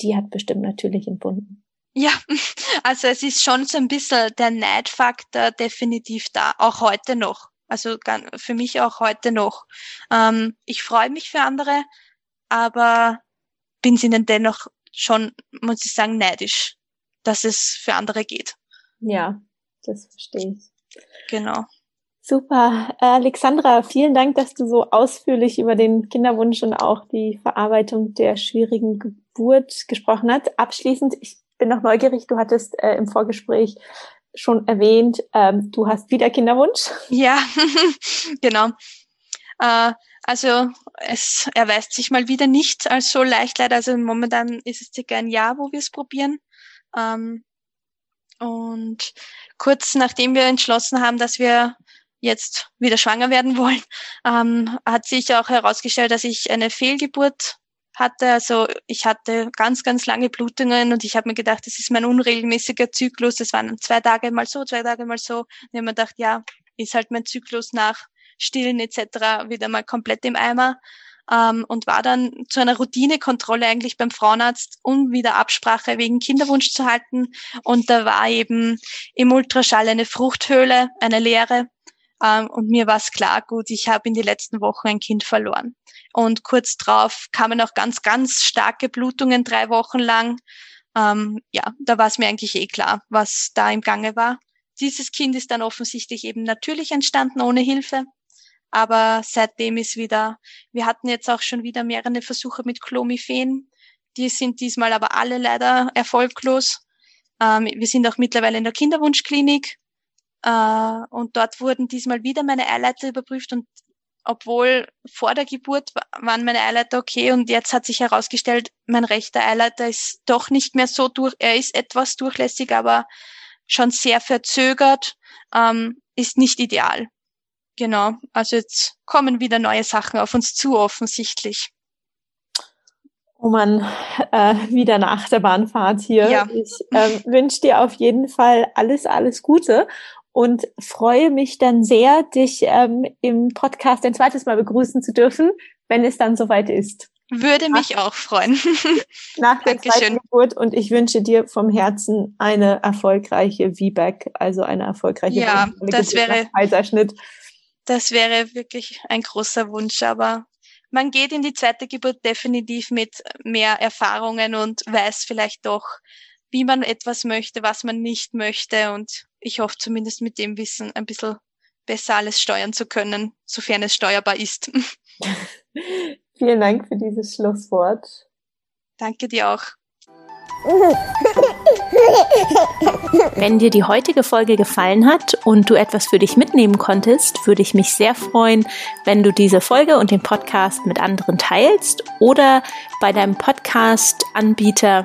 die hat bestimmt natürlich entbunden.
Ja, [laughs] also es ist schon so ein bisschen der Neidfaktor definitiv da, auch heute noch. Also für mich auch heute noch. Ähm, ich freue mich für andere, aber bin ihnen dennoch schon, muss ich sagen, neidisch, dass es für andere geht.
Ja, das verstehe ich.
Genau.
Super. Äh, Alexandra, vielen Dank, dass du so ausführlich über den Kinderwunsch und auch die Verarbeitung der schwierigen Geburt gesprochen hast. Abschließend, ich bin noch neugierig, du hattest äh, im Vorgespräch schon erwähnt, ähm, du hast wieder Kinderwunsch.
Ja, [laughs] genau. Äh, also es erweist sich mal wieder nicht als so leicht leider. Also momentan ist es circa ein Jahr, wo wir es probieren. Ähm, und kurz nachdem wir entschlossen haben, dass wir jetzt wieder schwanger werden wollen, ähm, hat sich auch herausgestellt, dass ich eine Fehlgeburt hatte. Also ich hatte ganz, ganz lange Blutungen und ich habe mir gedacht, das ist mein unregelmäßiger Zyklus. Das waren zwei Tage mal so, zwei Tage mal so. Und ich habe mir gedacht, ja, ist halt mein Zyklus nach Stillen etc. wieder mal komplett im Eimer. Ähm, und war dann zu einer Routinekontrolle eigentlich beim Frauenarzt, um wieder Absprache wegen Kinderwunsch zu halten. Und da war eben im Ultraschall eine Fruchthöhle, eine leere. Ähm, und mir war es klar, gut, ich habe in den letzten Wochen ein Kind verloren. Und kurz drauf kamen auch ganz, ganz starke Blutungen, drei Wochen lang. Ähm, ja, da war es mir eigentlich eh klar, was da im Gange war. Dieses Kind ist dann offensichtlich eben natürlich entstanden ohne Hilfe. Aber seitdem ist wieder, wir hatten jetzt auch schon wieder mehrere Versuche mit Clomiphen. Die sind diesmal aber alle leider erfolglos. Ähm, wir sind auch mittlerweile in der Kinderwunschklinik. Äh, und dort wurden diesmal wieder meine Eileiter überprüft und obwohl vor der Geburt waren meine Eileiter okay und jetzt hat sich herausgestellt, mein rechter Eileiter ist doch nicht mehr so durch, er ist etwas durchlässig, aber schon sehr verzögert, ähm, ist nicht ideal. Genau, also jetzt kommen wieder neue Sachen auf uns zu, offensichtlich.
Oh man, äh, wieder eine Achterbahnfahrt hier. Ja. Ich ähm, wünsche dir auf jeden Fall alles, alles Gute und freue mich dann sehr, dich ähm, im Podcast ein zweites Mal begrüßen zu dürfen, wenn es dann soweit ist.
Würde mich auch freuen. [laughs]
Nach der zweiten Geburt und ich wünsche dir vom Herzen eine erfolgreiche VBAC, also eine erfolgreiche
ja, das wäre Kaiserschnitt. Das wäre wirklich ein großer Wunsch, aber man geht in die zweite Geburt definitiv mit mehr Erfahrungen und weiß vielleicht doch, wie man etwas möchte, was man nicht möchte und ich hoffe zumindest mit dem Wissen ein bisschen besser alles steuern zu können, sofern es steuerbar ist. [laughs]
Vielen Dank für dieses Schlusswort.
Danke dir auch.
Wenn dir die heutige Folge gefallen hat und du etwas für dich mitnehmen konntest, würde ich mich sehr freuen, wenn du diese Folge und den Podcast mit anderen teilst oder bei deinem Podcast-Anbieter